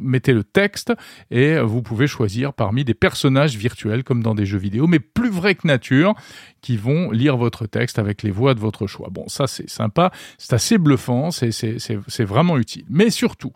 mettez le texte et vous pouvez choisir parmi des personnages virtuels comme dans des jeux vidéo, mais plus vrais que nature, qui vont lire votre texte avec les voix de votre choix. Bon, ça, c'est sympa, c'est assez bluffant, c'est vraiment utile. Mais surtout,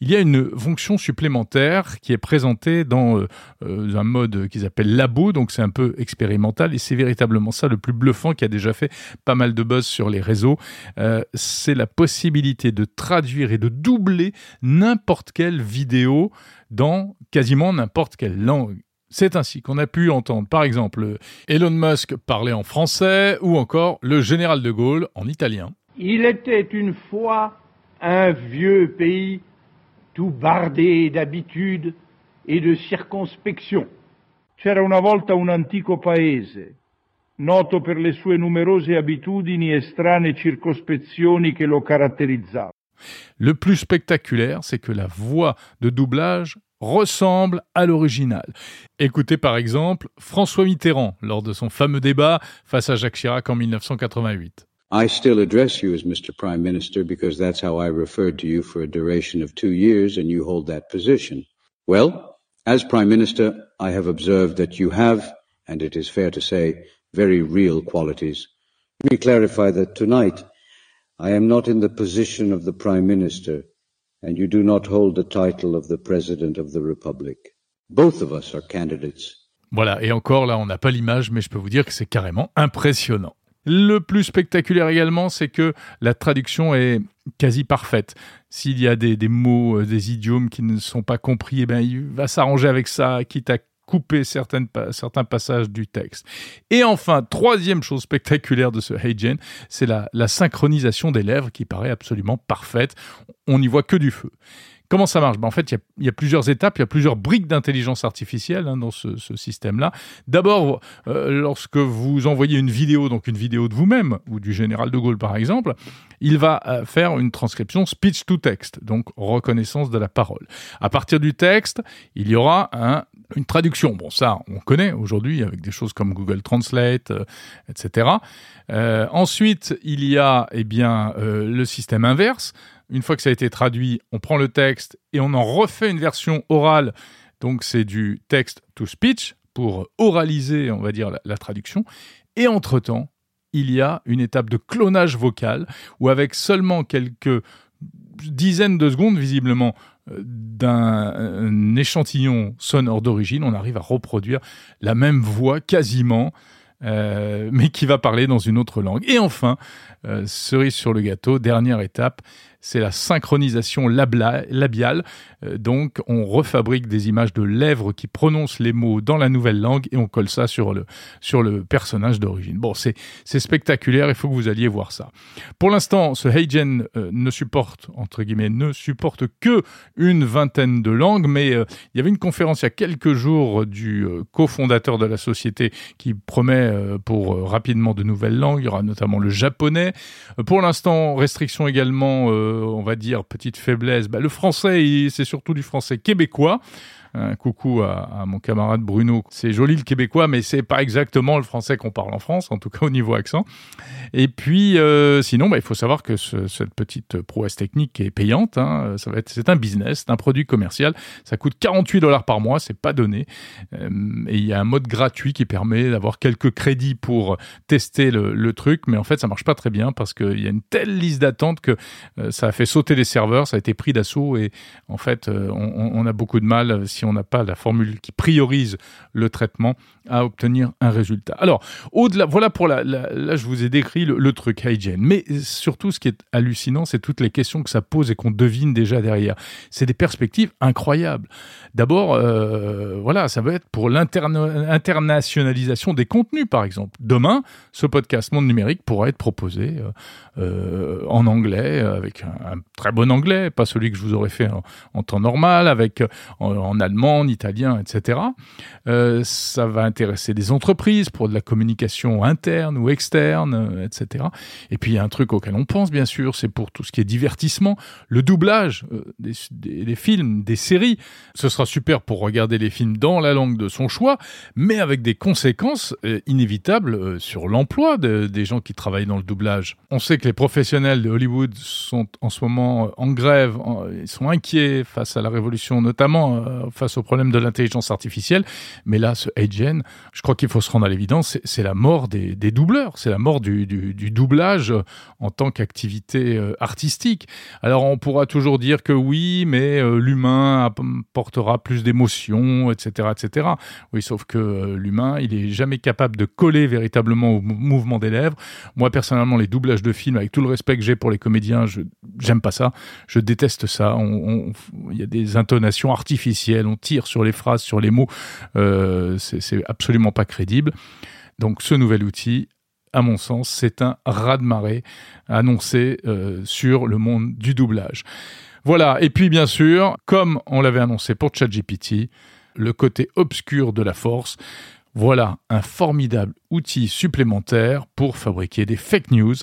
il y a une fonction supplémentaire qui est présentée dans euh, euh, un mode qu'ils appellent labo, donc c'est un peu expérimental et c'est véritablement ça le plus bluffant qui a déjà fait pas mal de buzz sur les réseaux. Euh, c'est la possibilité de traduire et de doubler n'importe quelle vidéo dans quasiment n'importe quelle langue. C'est ainsi qu'on a pu entendre par exemple Elon Musk parler en français ou encore le général de Gaulle en italien. Il était une fois un vieux pays tout bardé d'habitudes et de circonspection. C'era una volta un antico paese, noto per le sue numerose abitudini e strane circospezioni che lo caratterizzavano. Le plus spectaculaire, c'est que la voix de doublage ressemble à l'original. Écoutez par exemple François Mitterrand lors de son fameux débat face à Jacques Chirac en 1988. I still address you as Mr. Prime Minister because that's how I referred to you for a duration of two years and you hold that position. Well, as Prime Minister, I have observed that you have, and it is fair to say, very real qualities. Let me clarify that tonight I am not in the position of the Prime Minister and you do not hold the title of the President of the Republic. Both of us are candidates. Voilà, et encore là, on n'a pas l'image, mais je peux vous dire que c'est carrément impressionnant. Le plus spectaculaire également, c'est que la traduction est quasi parfaite. S'il y a des, mots, euh, des idiomes qui ne sont pas compris, eh ben, il va s'arranger avec ça, quitte à couper certains passages du texte. Et enfin, troisième chose spectaculaire de ce HeyGen, c'est la synchronisation des lèvres qui paraît absolument parfaite. On n'y voit que du feu. Comment ça marche? Ben, En fait, il y, a plusieurs étapes, il y a plusieurs briques d'intelligence artificielle hein, dans ce, système-là. D'abord, euh, lorsque vous envoyez une vidéo, donc une vidéo de vous-même ou du général de Gaulle par exemple, il va euh, faire une transcription speech to text, donc reconnaissance de la parole. À partir du texte, il y aura une traduction. Bon, ça, on connaît aujourd'hui avec des choses comme Google Translate, euh, etc. ensuite, il y a eh bien le système inverse une fois que ça a été traduit, on prend le texte et on en refait une version orale. Donc c'est du text to speech pour oraliser, on va dire, la, traduction. Et entre-temps, il y a une étape de clonage vocal où avec seulement quelques dizaines de secondes, visiblement, euh, d'un échantillon sonore d'origine, on arrive à reproduire la même voix quasiment, euh, mais qui va parler dans une autre langue. Et enfin, euh, cerise sur le gâteau, dernière étape, c'est la synchronisation labiale. Euh, donc, on refabrique des images de lèvres qui prononcent les mots dans la nouvelle langue et on colle ça sur le, sur le personnage d'origine. Bon, c'est spectaculaire, il faut que vous alliez voir ça. Pour l'instant, ce HeyGen euh, ne supporte, entre guillemets, ne supporte que une vingtaine de langues, mais euh, il y avait une conférence il y a quelques jours du cofondateur de la société qui promet pour rapidement de nouvelles langues. Il y aura notamment le japonais. pour l'instant, restriction également on va dire, petite faiblesse, bah, le français, c'est surtout du français québécois. Coucou à, mon camarade Bruno. C'est joli le québécois, mais c'est pas exactement le français qu'on parle en France, en tout cas au niveau accent. Et puis, euh, sinon, bah, il faut savoir que cette petite prouesse technique est payante. Hein. Ça va être, c'est un business, c'est un produit commercial. Ça coûte 48 dollars par mois, c'est pas donné. Euh, et il y a un mode gratuit qui permet d'avoir quelques crédits pour tester le, truc, mais en fait, ça marche pas très bien parce qu'il y a une telle liste d'attente que euh, ça a fait sauter les serveurs, ça a été pris d'assaut et en fait, on, on, a beaucoup de mal on n'a pas la formule qui priorise le traitement, à obtenir un résultat. Alors, au-delà, voilà pour la, là, je vous ai décrit le, truc hygiene, mais surtout, ce qui est hallucinant, c'est toutes les questions que ça pose et qu'on devine déjà derrière. C'est des perspectives incroyables. D'abord, euh, voilà, ça va être pour l'internationalisation des contenus, par exemple. Demain, ce podcast Monde Numérique pourra être proposé euh, euh, en anglais, avec un, très bon anglais, pas celui que je vous aurais fait en, temps normal, avec en allemand, en italien, etc. ça va intéresser des entreprises pour de la communication interne ou externe, euh, etc. Et puis il y a un truc auquel on pense bien sûr, c'est pour tout ce qui est divertissement, le doublage euh, des, films, des séries. Ce sera super pour regarder les films dans la langue de son choix, mais avec des conséquences euh, inévitables sur l'emploi des gens qui travaillent dans le doublage. On sait que les professionnels de Hollywood sont en ce moment en grève, ils sont inquiets face à la révolution, notamment face au problème de l'intelligence artificielle. Mais là, ce AGN, je crois qu'il faut se rendre à l'évidence, c'est la mort des, doubleurs, c'est la mort du, doublage en tant qu'activité euh, artistique. Alors on pourra toujours dire que oui, mais euh, l'humain apportera plus d'émotions, etc., etc. Oui, sauf que euh, l'humain, il est jamais capable de coller véritablement au mouvement des lèvres. Moi personnellement, les doublages de films, avec tout le respect que j'ai pour les comédiens, je j'aime pas ça. Je déteste ça. Il y a des intonations artificielles, on tire sur les phrases, sur les mots. c'est absolument pas crédible. Donc ce nouvel outil, à mon sens, c'est un raz-de-marée annoncé euh, sur le monde du doublage. Voilà, et puis bien sûr, comme on l'avait annoncé pour ChatGPT, le côté obscur de la force, voilà un formidable outil supplémentaire pour fabriquer des fake news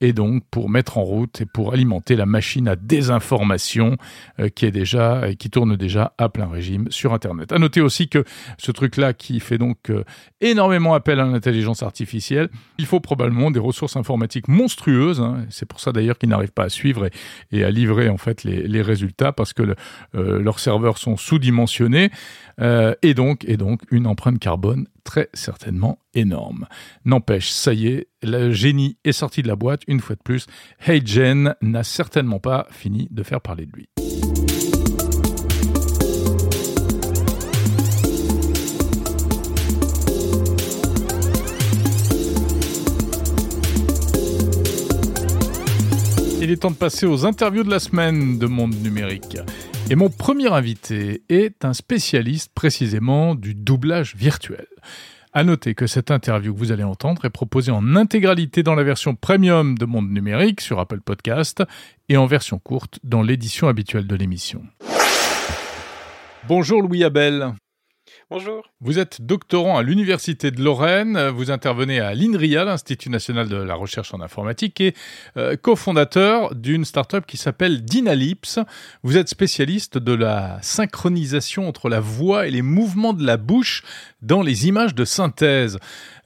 et donc pour mettre en route et pour alimenter la machine à désinformation euh, qui est déjà qui tourne déjà à plein régime sur internet. À noter aussi que ce truc là qui fait donc euh, énormément appel à l'intelligence artificielle, il faut probablement des ressources informatiques monstrueuses, hein. c'est pour ça d'ailleurs qu'ils n'arrivent pas à suivre et, à livrer en fait les, résultats parce que euh, leurs serveurs sont sous-dimensionnés et donc et donc une empreinte carbone très certainement énorme. N'empêche, ça y est, le génie est sorti de la boîte une fois de plus. Hey Jen n'a certainement pas fini de faire parler de lui. Il est temps de passer aux interviews de la semaine de Monde Numérique. Et mon premier invité est un spécialiste précisément du doublage virtuel. À noter que cette interview que vous allez entendre est proposée en intégralité dans la version premium de Monde Numérique sur Apple Podcast et en version courte dans l'édition habituelle de l'émission. Bonjour Louis Abel. Bonjour. Vous êtes doctorant à l'Université de Lorraine, vous intervenez à l'INRIA, l'Institut national de la recherche en informatique, et euh, cofondateur d'une start-up qui s'appelle Dynalyps. Vous êtes spécialiste de la synchronisation entre la voix et les mouvements de la bouche dans les images de synthèse.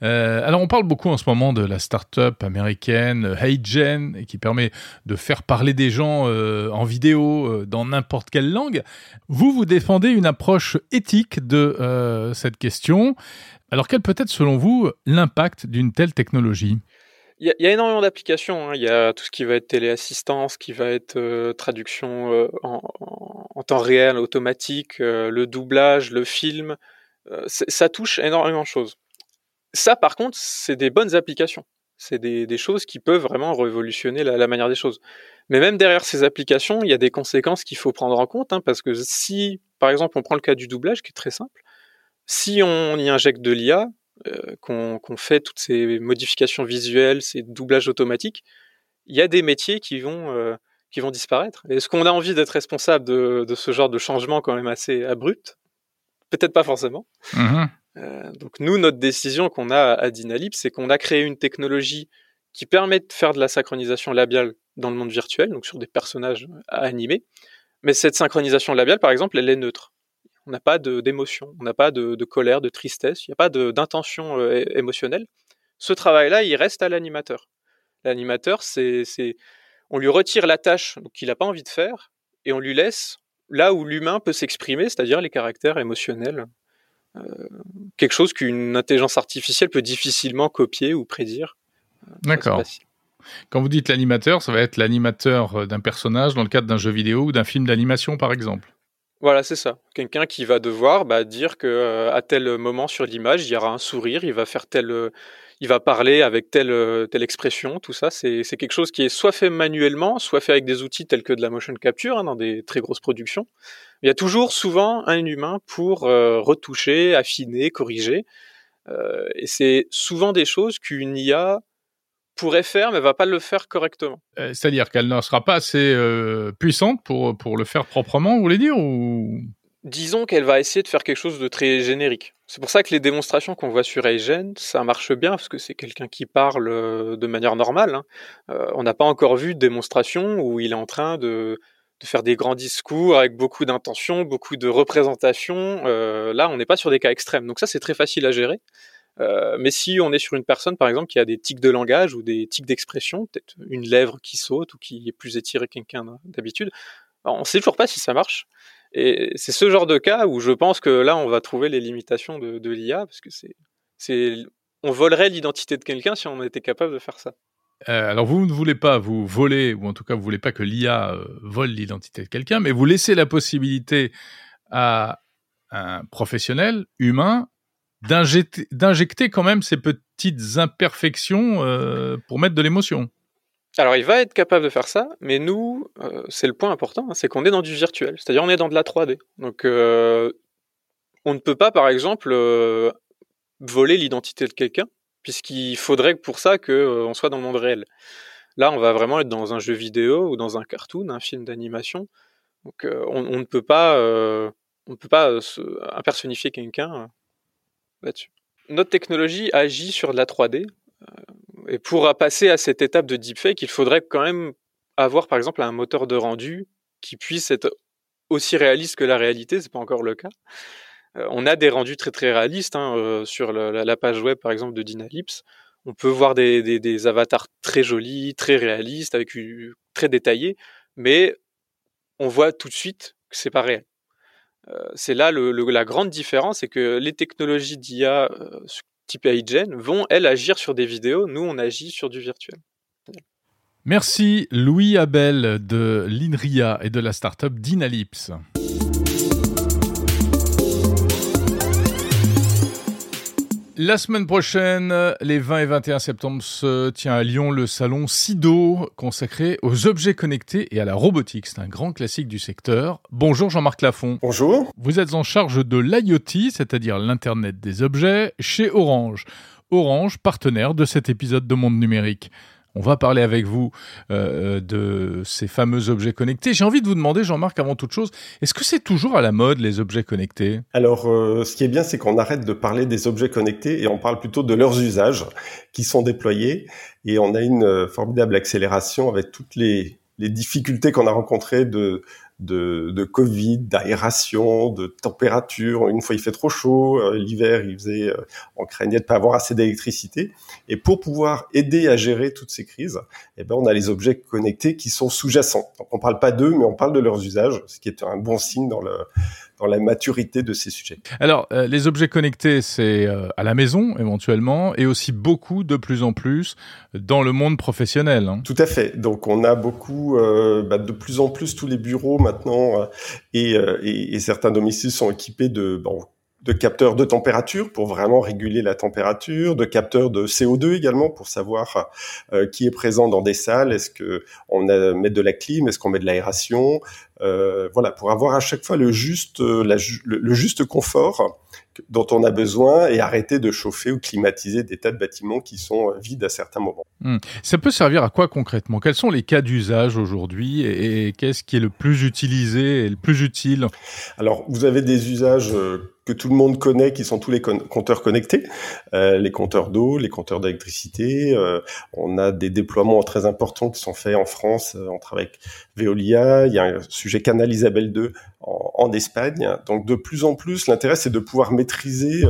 Euh, alors on parle beaucoup en ce moment de la start-up américaine HeyGen, qui permet de faire parler des gens euh, en vidéo dans n'importe quelle langue. Vous, vous défendez une approche éthique de euh, cette question. Alors quel peut être selon vous l'impact d'une telle technologie? Il y, a, énormément d'applications. Hein. Il y a tout ce qui va être téléassistance, qui va être euh, traduction euh, en, temps réel, automatique, le doublage, le film. ça touche énormément de choses. Ça, par contre, c'est des bonnes applications. C'est des, choses qui peuvent vraiment révolutionner la, manière des choses. Mais même derrière ces applications, il y a des conséquences qu'il faut prendre en compte, hein, parce que si, par exemple, on prend le cas du doublage, qui est très simple, si on y injecte de l'IA, euh, qu'on fait toutes ces modifications visuelles, ces doublages automatiques, il y a des métiers qui vont, euh, qui vont disparaître. Est-ce qu'on a envie d'être responsable de, ce genre de changement quand même assez abrupt? Peut-être pas forcément. Mm-hmm. Euh, donc nous, notre décision qu'on a à Dynalip, c'est qu'on a créé une technologie qui permet de faire de la synchronisation labiale dans le monde virtuel, donc sur des personnages à animer. Mais cette synchronisation labiale, par exemple, elle est neutre. On n'a pas d'émotion, on n'a pas de, colère, de tristesse, il n'y a pas d'intention euh, émotionnelle. Ce travail-là, il reste à l'animateur. L'animateur, c'est, on lui retire la tâche qu'il n'a pas envie de faire et on lui laisse là où l'humain peut s'exprimer, c'est-à-dire les caractères émotionnels. Euh, quelque chose qu'une intelligence artificielle peut difficilement copier ou prédire. Euh, D'accord. Quand vous dites l'animateur, ça va être l'animateur euh, d'un personnage dans le cadre d'un jeu vidéo ou d'un film d'animation, par exemple. Voilà, c'est ça. Quelqu'un qui va devoir bah, dire que à tel moment sur l'image, il y aura un sourire, il va faire tel, il va parler avec telle, telle expression, tout ça, c'est quelque chose qui est soit fait manuellement, soit fait avec des outils tels que de la motion capture hein, dans des très grosses productions. Il y a toujours souvent un humain pour euh, retoucher, affiner, corriger. Euh, et c'est souvent des choses qu'une IA pourrait faire, mais va pas le faire correctement. Euh, c'est-à-dire qu'elle ne sera pas assez puissante pour, pour le faire proprement, vous voulez dire ou? Disons qu'elle va essayer de faire quelque chose de très générique. C'est pour ça que les démonstrations qu'on voit sur Agent, ça marche bien parce que c'est quelqu'un qui parle euh, de manière normale. Hein. Euh, on n'a pas encore vu de démonstration où il est en train de, faire des grands discours avec beaucoup d'intention, beaucoup de représentation. Euh, là, on n'est pas sur des cas extrêmes. Donc ça, c'est très facile à gérer. mais si on est sur une personne, par exemple, qui a des tics de langage ou des tics d'expression, peut-être une lèvre qui saute ou qui est plus étirée quelqu'un d'habitude, on ne sait toujours pas si ça marche. Et c'est ce genre de cas où je pense que là, on va trouver les limitations de, l'IA, parce que c'est, on volerait l'identité de quelqu'un si on était capable de faire ça. Euh, alors vous ne voulez pas vous voler, ou en tout cas vous voulez pas que l'IA euh, vole l'identité de quelqu'un, mais vous laissez la possibilité à un professionnel humain d'injecter, d'injecter quand même ces petites imperfections euh, pour mettre de l'émotion. Alors il va être capable de faire ça, mais nous, euh, c'est le point important, hein, c'est qu'on est dans du virtuel, c'est-à-dire on est dans de la 3D. Donc euh, on ne peut pas, par exemple, euh, voler l'identité de quelqu'un, puisqu'il faudrait pour ça qu'on soit dans le monde réel. Là, on va vraiment être dans un jeu vidéo ou dans un cartoon, un film d'animation. Donc on, ne peut pas, on ne peut pas se, impersonnifier quelqu'un là-dessus. Notre technologie agit sur de la 3D, et pour passer à cette étape de deepfake, il faudrait quand même avoir, par exemple, un moteur de rendu qui puisse être aussi réaliste que la réalité. C'est pas encore le cas. Euh, on a des rendus très très réalistes hein, euh, sur la, page web, par exemple, de Dynalips. On peut voir des, avatars très jolis, très réalistes, très détaillés, mais on voit tout de suite que c'est pas réel. Euh, c'est là la grande différence, c'est que les technologies d'IA type iGen vont, elles, agir sur des vidéos. Nous, on agit sur du virtuel. Merci Louis Abel de l'INRIA et de la startup Dynalips. La semaine prochaine, les 20 et 21 septembre, se tient à Lyon le salon SIDO, consacré aux objets connectés et à la robotique. C'est un grand classique du secteur. Bonjour Jean-Marc Lafont. Bonjour. Vous êtes en charge de l'IoT, c'est-à-dire l'Internet des objets, chez Orange. Orange, partenaire de cet épisode de Monde Numérique. On va parler avec vous euh, de ces fameux objets connectés. J'ai envie de vous demander, Jean-Marc, avant toute chose, est-ce que c'est toujours à la mode les objets connectés? Alors, euh, ce qui est bien, c'est qu'on arrête de parler des objets connectés et on parle plutôt de leurs usages qui sont déployés. Et on a une euh, formidable accélération avec toutes les difficultés qu'on a rencontrées de de, de Covid, d'aération, de température. Une fois, il fait trop chaud. Euh, l'hiver, il faisait, euh, on craignait de pas avoir assez d'électricité. Et pour pouvoir aider à gérer toutes ces crises, eh ben, on a les objets connectés qui sont sous-jacents. Donc, on parle pas d'eux, mais on parle de leurs usages, ce qui est un bon signe dans le, dans la maturité de ces sujets. Alors, euh, les objets connectés, c'est euh, à la maison éventuellement, et aussi beaucoup, de plus en plus, dans le monde professionnel. Hein. Tout à fait. Donc, on a beaucoup, euh, bah, de plus en plus, tous les bureaux maintenant et, et, et, certains domiciles sont équipés de bon, de capteurs de température pour vraiment réguler la température, de capteurs de CO2 également pour savoir euh, qui est présent dans des salles, est-ce que on met de la clim, est-ce qu'on met de l'aération, euh, voilà, pour avoir à chaque fois le juste, euh, le, juste confort dont on a besoin et arrêter de chauffer ou climatiser des tas de bâtiments qui sont vides à certains moments. Hmm. Ça peut servir à quoi concrètement? Quels sont les cas d'usage aujourd'hui et, et qu'est-ce qui est le plus utilisé et le plus utile? Alors, vous avez des usages que tout le monde connaît, qui sont tous les compteurs connectés, euh, les compteurs d'eau, les compteurs d'électricité. Euh, on a des déploiements très importants qui sont faits en France. Euh, on travaille avec Veolia. Il y a un sujet Canal Isabelle II en, en Espagne. Donc de plus en plus, l'intérêt c'est de pouvoir maîtriser.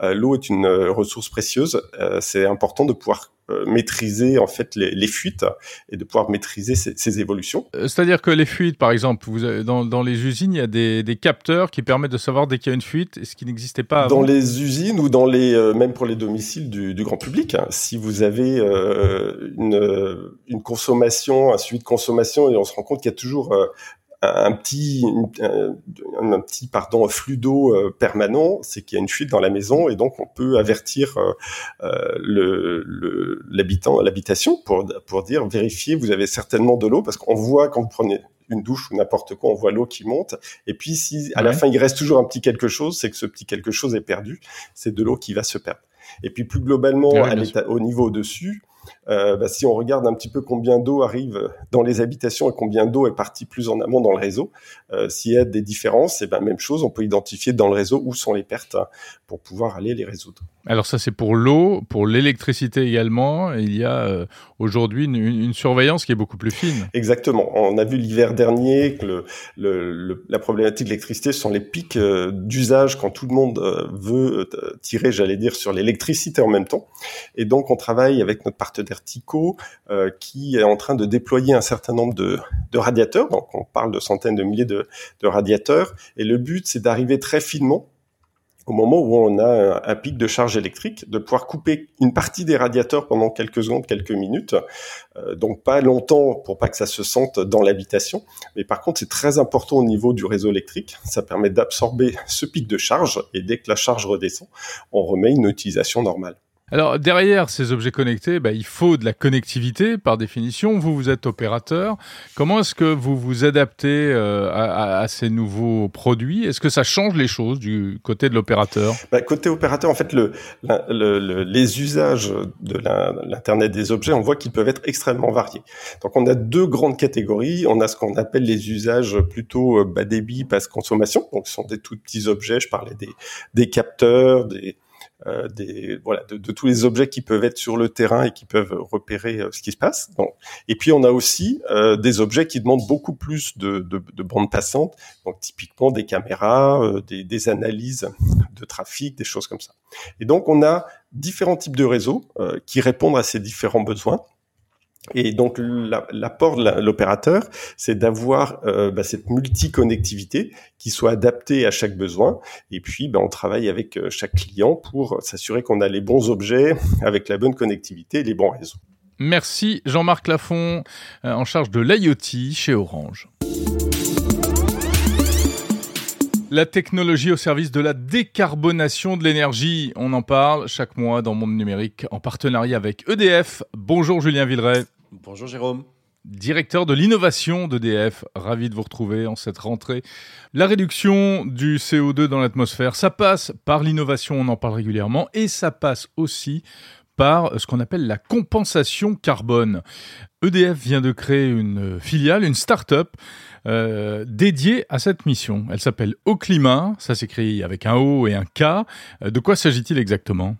L'eau est une ressource précieuse. c'est important de pouvoir euh, maîtriser en fait les, les, fuites et de pouvoir maîtriser ces, ces évolutions. Euh, c'est-à-dire que les fuites, par exemple, vous avez, dans, dans, les usines, il y a des, des, capteurs qui permettent de savoir dès qu'il y a une fuite, ce qui n'existait pas avant. Dans les usines ou dans les, euh, même pour les domiciles du, du grand public, hein, si vous avez euh, une, une, consommation, un suivi de consommation, et on se rend compte qu'il y a toujours un petit, un, petit pardon, flux d'eau euh, permanent, c'est qu'il y a une fuite dans la maison et donc on peut avertir euh, euh le, l'habitant, l'habitation pour, pour dire vérifiez, vous avez certainement de l'eau parce qu'on voit quand vous prenez une douche ou n'importe quoi, on voit l'eau qui monte. Et puis si à la fin il reste toujours un petit quelque chose, c'est que ce petit quelque chose est perdu. C'est de l'eau qui va se perdre. Et puis plus globalement, à au niveau dessus, euh, bah, si on regarde un petit peu combien d'eau arrive dans les habitations et combien d'eau est partie plus en amont dans le réseau, euh, s'il y a des différences, c'est ben même chose, on peut identifier dans le réseau où sont les pertes hein, pour pouvoir aller les résoudre. Alors ça c'est pour l'eau, pour l'électricité également. Il y a euh, aujourd'hui une, une, surveillance qui est beaucoup plus fine. Exactement. On a vu l'hiver dernier que le, le, la problématique de l'électricité sont les pics d'usage quand tout le monde veut tirer, j'allais dire, sur l'électricité en même temps. Et donc on travaille avec notre partenaire Tico qui est en train de déployer un certain nombre de, radiateurs. Donc on parle de centaines de milliers de de, radiateurs. Et le but, c'est d'arriver très finement au moment où on a un, pic de charge électrique, de pouvoir couper une partie des radiateurs pendant quelques secondes, quelques minutes, euh, donc pas longtemps pour pas que ça se sente dans l'habitation, mais par contre c'est très important au niveau du réseau électrique, ça permet d'absorber ce pic de charge et dès que la charge redescend, on remet une utilisation normale. Alors derrière ces objets connectés, bah, il faut de la connectivité par définition. Vous, vous êtes opérateur. Comment est-ce que vous vous adaptez euh, à, à, ces nouveaux produits? Est-ce que ça change les choses du côté de l'opérateur? Bah, Côté opérateur, en fait, le, le, le, les usages de l'Internet des objets, on voit qu'ils peuvent être extrêmement variés. Donc on a deux grandes catégories. On a ce qu'on appelle les usages plutôt euh, bas débit, basse consommation. Donc ce sont des tout petits objets. Je parlais des, des capteurs, des euh, des voilà de, de, tous les objets qui peuvent être sur le terrain et qui peuvent repérer euh, ce qui se passe. Donc, et puis on a aussi euh, des objets qui demandent beaucoup plus de, de, de bandes passantes, donc typiquement des caméras, euh, des, des, analyses de trafic, des choses comme ça. Et donc on a différents types de réseaux qui répondent à ces différents besoins. Et donc l'apport de l'opérateur, c'est d'avoir euh, bah, cette multi-connectivité qui soit adaptée à chaque besoin. Et puis, bah, on travaille avec euh, chaque client pour s'assurer qu'on a les bons objets avec la bonne connectivité et les bons réseaux. Merci Jean-Marc Lafont, euh, en charge de l'IoT chez Orange. La technologie au service de la décarbonation de l'énergie, on en parle chaque mois dans Monde Numérique en partenariat avec EDF. Bonjour Julien Villeray. Bonjour Jérôme. Directeur de l'innovation d'EDF, ravi de vous retrouver en cette rentrée. La réduction du CO2 dans l'atmosphère, ça passe par l'innovation, on en parle régulièrement, et ça passe aussi par ce qu'on appelle la compensation carbone. EDF vient de créer une filiale, une start-up euh, dédiée à cette mission. Elle s'appelle Au Climat, ça s'écrit avec un O et un K. Euh, de quoi s'agit-il exactement?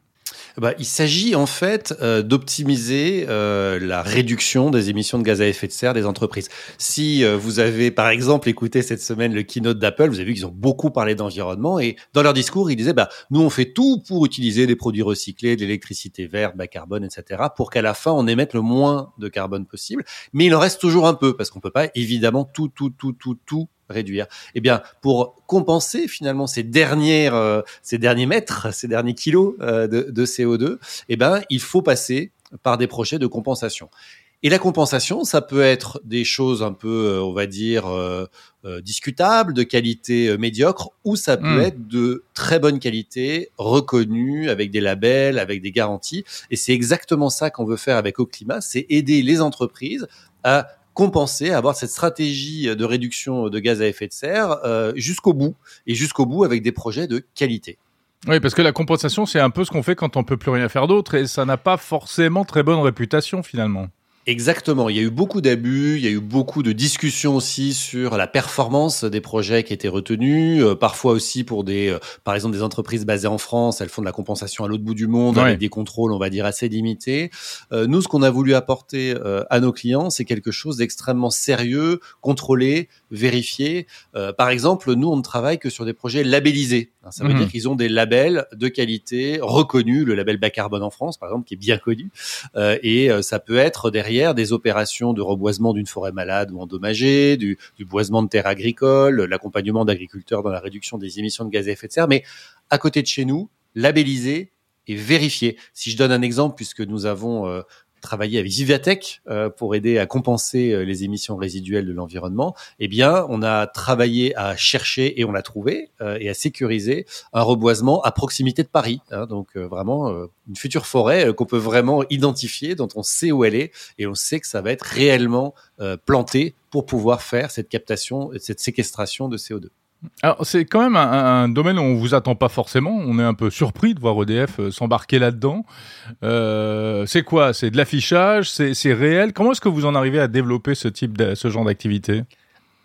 Bah, il s'agit en fait euh, d'optimiser euh, la réduction des émissions de gaz à effet de serre des entreprises. Si euh, vous avez par exemple écouté cette semaine le keynote d'Apple, vous avez vu qu'ils ont beaucoup parlé d'environnement et dans leur discours, ils disaient bah nous on fait tout pour utiliser des produits recyclés, de l'électricité verte, bas carbone, etc. pour qu'à la fin on émette le moins de carbone possible. Mais il en reste toujours un peu parce qu'on peut pas évidemment tout tout tout tout tout réduire Eh bien, pour compenser finalement ces dernières, euh, ces derniers mètres, ces derniers kilos euh, de, de, CO2, eh ben, il faut passer par des projets de compensation. Et la compensation, ça peut être des choses un peu, euh, on va dire, discutables, de qualité médiocre, ou ça peut hmm. être de très bonne qualité, reconnu, avec des labels, avec des garanties. Et c'est exactement ça qu'on veut faire avec Oclima, c'est aider les entreprises à compenser, avoir cette stratégie de réduction de gaz à effet de serre euh, jusqu'au bout et jusqu'au bout avec des projets de qualité. Oui, parce que la compensation, c'est un peu ce qu'on fait quand on peut plus rien faire d'autre et ça n'a pas forcément très bonne réputation finalement. Exactement. Il y a eu beaucoup d'abus, il y a eu beaucoup de discussions aussi sur la performance des projets qui étaient retenus. Euh, parfois aussi pour des, euh, par exemple, des entreprises basées en France, elles font de la compensation à l'autre bout du monde avec des contrôles, on va dire, assez limités. Euh, nous, ce qu'on a voulu apporter à nos clients, c'est quelque chose d'extrêmement sérieux, contrôlé, vérifié. par exemple, nous, on ne travaille que sur des projets labellisés. Ça veut mhm. dire qu'ils ont des labels de qualité reconnus, le label bas carbone en France, par exemple, qui est bien connu. et ça peut être derrière des opérations de reboisement d'une forêt malade ou endommagée, du, boisement de terres agricoles, l'accompagnement d'agriculteurs dans la réduction des émissions de gaz à effet de serre, mais à côté de chez nous, labellisé et vérifié. Si je donne un exemple, puisque nous avons travailler avec Vivatech euh, pour aider à compenser euh, les émissions résiduelles de l'environnement, eh bien, on a travaillé à chercher et on l'a trouvé euh, et à sécuriser un reboisement à proximité de Paris. Hein, donc vraiment une future forêt qu'on peut vraiment identifier, dont on sait où elle est et on sait que ça va être réellement planté pour pouvoir faire cette captation, cette séquestration de CO2. Alors c'est quand même un, domaine où on vous attend pas forcément. On est un peu surpris de voir EDF euh, s'embarquer là-dedans. Euh, c'est quoi? C'est de l'affichage? C'est réel? Comment est-ce que vous en arrivez à développer ce type, de, ce genre d'activité?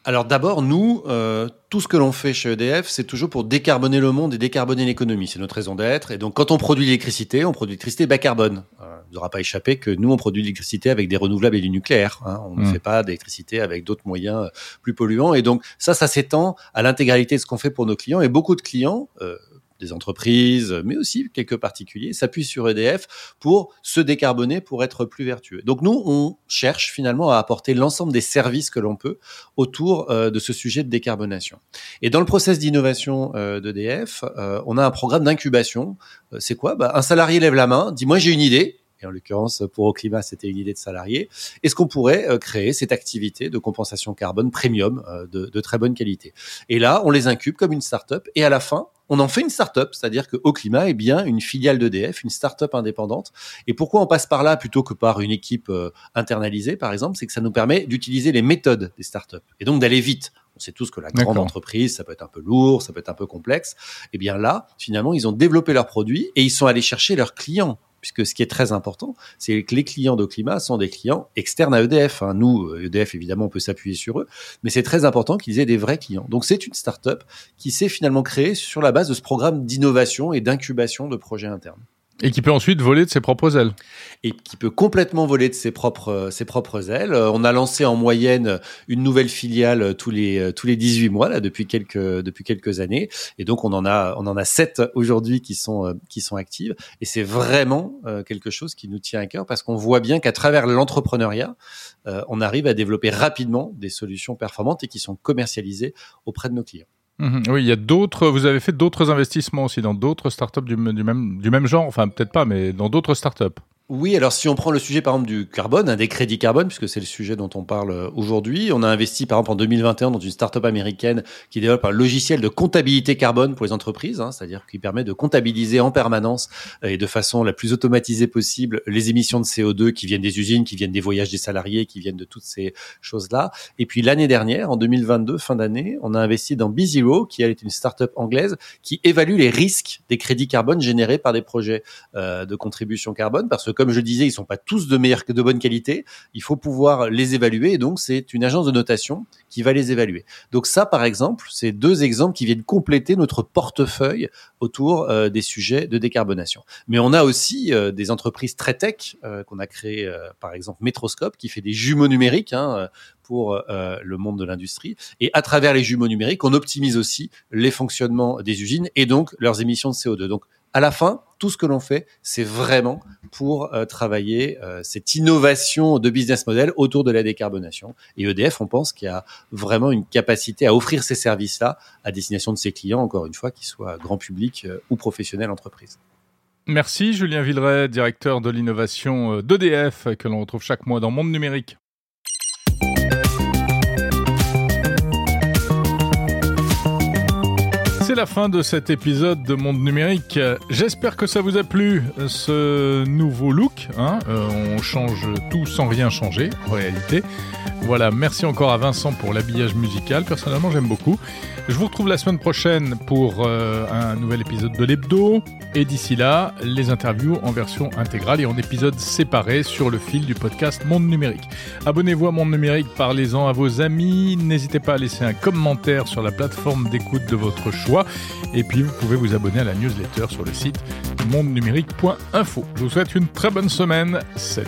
Alors d'abord, nous, euh, tout ce que l'on fait chez EDF, c'est toujours pour décarboner le monde et décarboner l'économie. C'est notre raison d'être. Et donc, quand on produit l'électricité, on produit l'électricité bas carbone. Euh, vous n'aura pas échappé que nous, on produit l'électricité avec des renouvelables et du nucléaire. Hein. On ne mmh. fait pas d'électricité avec d'autres moyens euh, plus polluants. Et donc, ça, ça s'étend à l'intégralité de ce qu'on fait pour nos clients. Et beaucoup de clients, euh, des entreprises, mais aussi quelques particuliers, s'appuient sur EDF pour se décarboner, pour être plus vertueux. Donc nous, on cherche finalement à apporter l'ensemble des services que l'on peut autour euh, de ce sujet de décarbonation. Et dans le process d'innovation euh, d'EDF, euh, on a un programme d'incubation. C'est quoi? Bah, Un salarié lève la main, dit moi j'ai une idée, et en l'occurrence pour au climat c'était une idée de salarié. Est-ce qu'on pourrait créer cette activité de compensation carbone premium de, de, très bonne qualité? Et là, on les incube comme une start-up et à la fin, on en fait une start-up, c'est-à-dire que au climat est bien une filiale d'EDF, une start-up indépendante. Et pourquoi on passe par là plutôt que par une équipe euh, internalisée, par exemple, c'est que ça nous permet d'utiliser les méthodes des start-up et donc d'aller vite. On sait tous que la grande entreprise, ça peut être un peu lourd, ça peut être un peu complexe. Et eh bien là, finalement, ils ont développé leurs produits et ils sont allés chercher leurs clients puisque ce qui est très important, c'est que les clients de climat sont des clients externes à EDF. Hein. Nous, EDF, évidemment, on peut s'appuyer sur eux, mais c'est très important qu'ils aient des vrais clients. Donc, c'est une start-up qui s'est finalement créée sur la base de ce programme d'innovation et d'incubation de projets internes. Et qui peut ensuite voler de ses propres ailes. Et qui peut complètement voler de ses propres, euh, ses propres ailes. Euh, on a lancé en moyenne une nouvelle filiale euh, tous les, tous les 18 mois, là, depuis quelques, depuis quelques années. Et donc, on en a, on en a sept aujourd'hui qui sont, qui sont actives. Et c'est vraiment quelque chose qui nous tient à cœur parce qu'on voit bien qu'à travers l'entrepreneuriat, on arrive à développer rapidement des solutions performantes et qui sont commercialisées auprès de nos clients. Mhm. oui, il y a d'autres. Vous avez fait d'autres investissements aussi dans d'autres startups du, du, même, du même genre, enfin peut-être pas, mais dans d'autres startups. Oui, alors si on prend le sujet par exemple du carbone, hein, des crédits carbone, puisque c'est le sujet dont on parle euh, aujourd'hui, on a investi par exemple en 2021 dans une start-up américaine qui développe un logiciel de comptabilité carbone pour les entreprises, hein, c'est-à-dire qui permet de comptabiliser en permanence euh, et de façon la plus automatisée possible les émissions de CO2 qui viennent des usines, qui viennent des voyages des salariés, qui viennent de toutes ces choses-là. Et puis l'année dernière, en 2022, fin d'année, on a investi dans BeZero, qui est une start-up anglaise qui évalue les risques des crédits carbone générés par des projets euh, de contribution carbone, parce que comme je disais, ils sont pas tous de meilleure de bonne qualité. Il faut pouvoir les évaluer donc c'est une agence de notation qui va les évaluer. Donc ça, par exemple, c'est deux exemples qui viennent compléter notre portefeuille autour euh, des sujets de décarbonation. Mais on a aussi euh, des entreprises très tech euh, qu'on a créées, par exemple Metroscope, qui fait des jumeaux numériques hein, pour le monde de l'industrie. Et à travers les jumeaux numériques, on optimise aussi les fonctionnements des usines et donc leurs émissions de CO2. Donc à la fin, tout ce que l'on fait, c'est vraiment pour euh, travailler euh, cette innovation de business model autour de la décarbonation. Et EDF, on pense qu'il y a vraiment une capacité à offrir ces services-là à destination de ses clients, encore une fois, qu'ils soient grand public euh, ou professionnels entreprises. Merci Julien Villeray, directeur de l'innovation d'EDF, que l'on retrouve chaque mois dans Monde Numérique. C'est la fin de cet épisode de Monde Numérique. J'espère que ça vous a plu, ce nouveau look. Hein. Euh, on change tout sans rien changer, en réalité. Voilà, merci encore à Vincent pour l'habillage musical. Personnellement, j'aime beaucoup. Je vous retrouve la semaine prochaine pour euh, un nouvel épisode de l'Hebdo. Et d'ici là, les interviews en version intégrale et en épisodes séparés sur le fil du podcast Monde Numérique. Abonnez-vous à Monde Numérique, parlez-en à vos amis. N'hésitez pas à laisser un commentaire sur la plateforme d'écoute de votre choix. Et puis, vous pouvez vous abonner à la newsletter sur le site mondenumérique.info. Je vous souhaite une très bonne semaine. Salut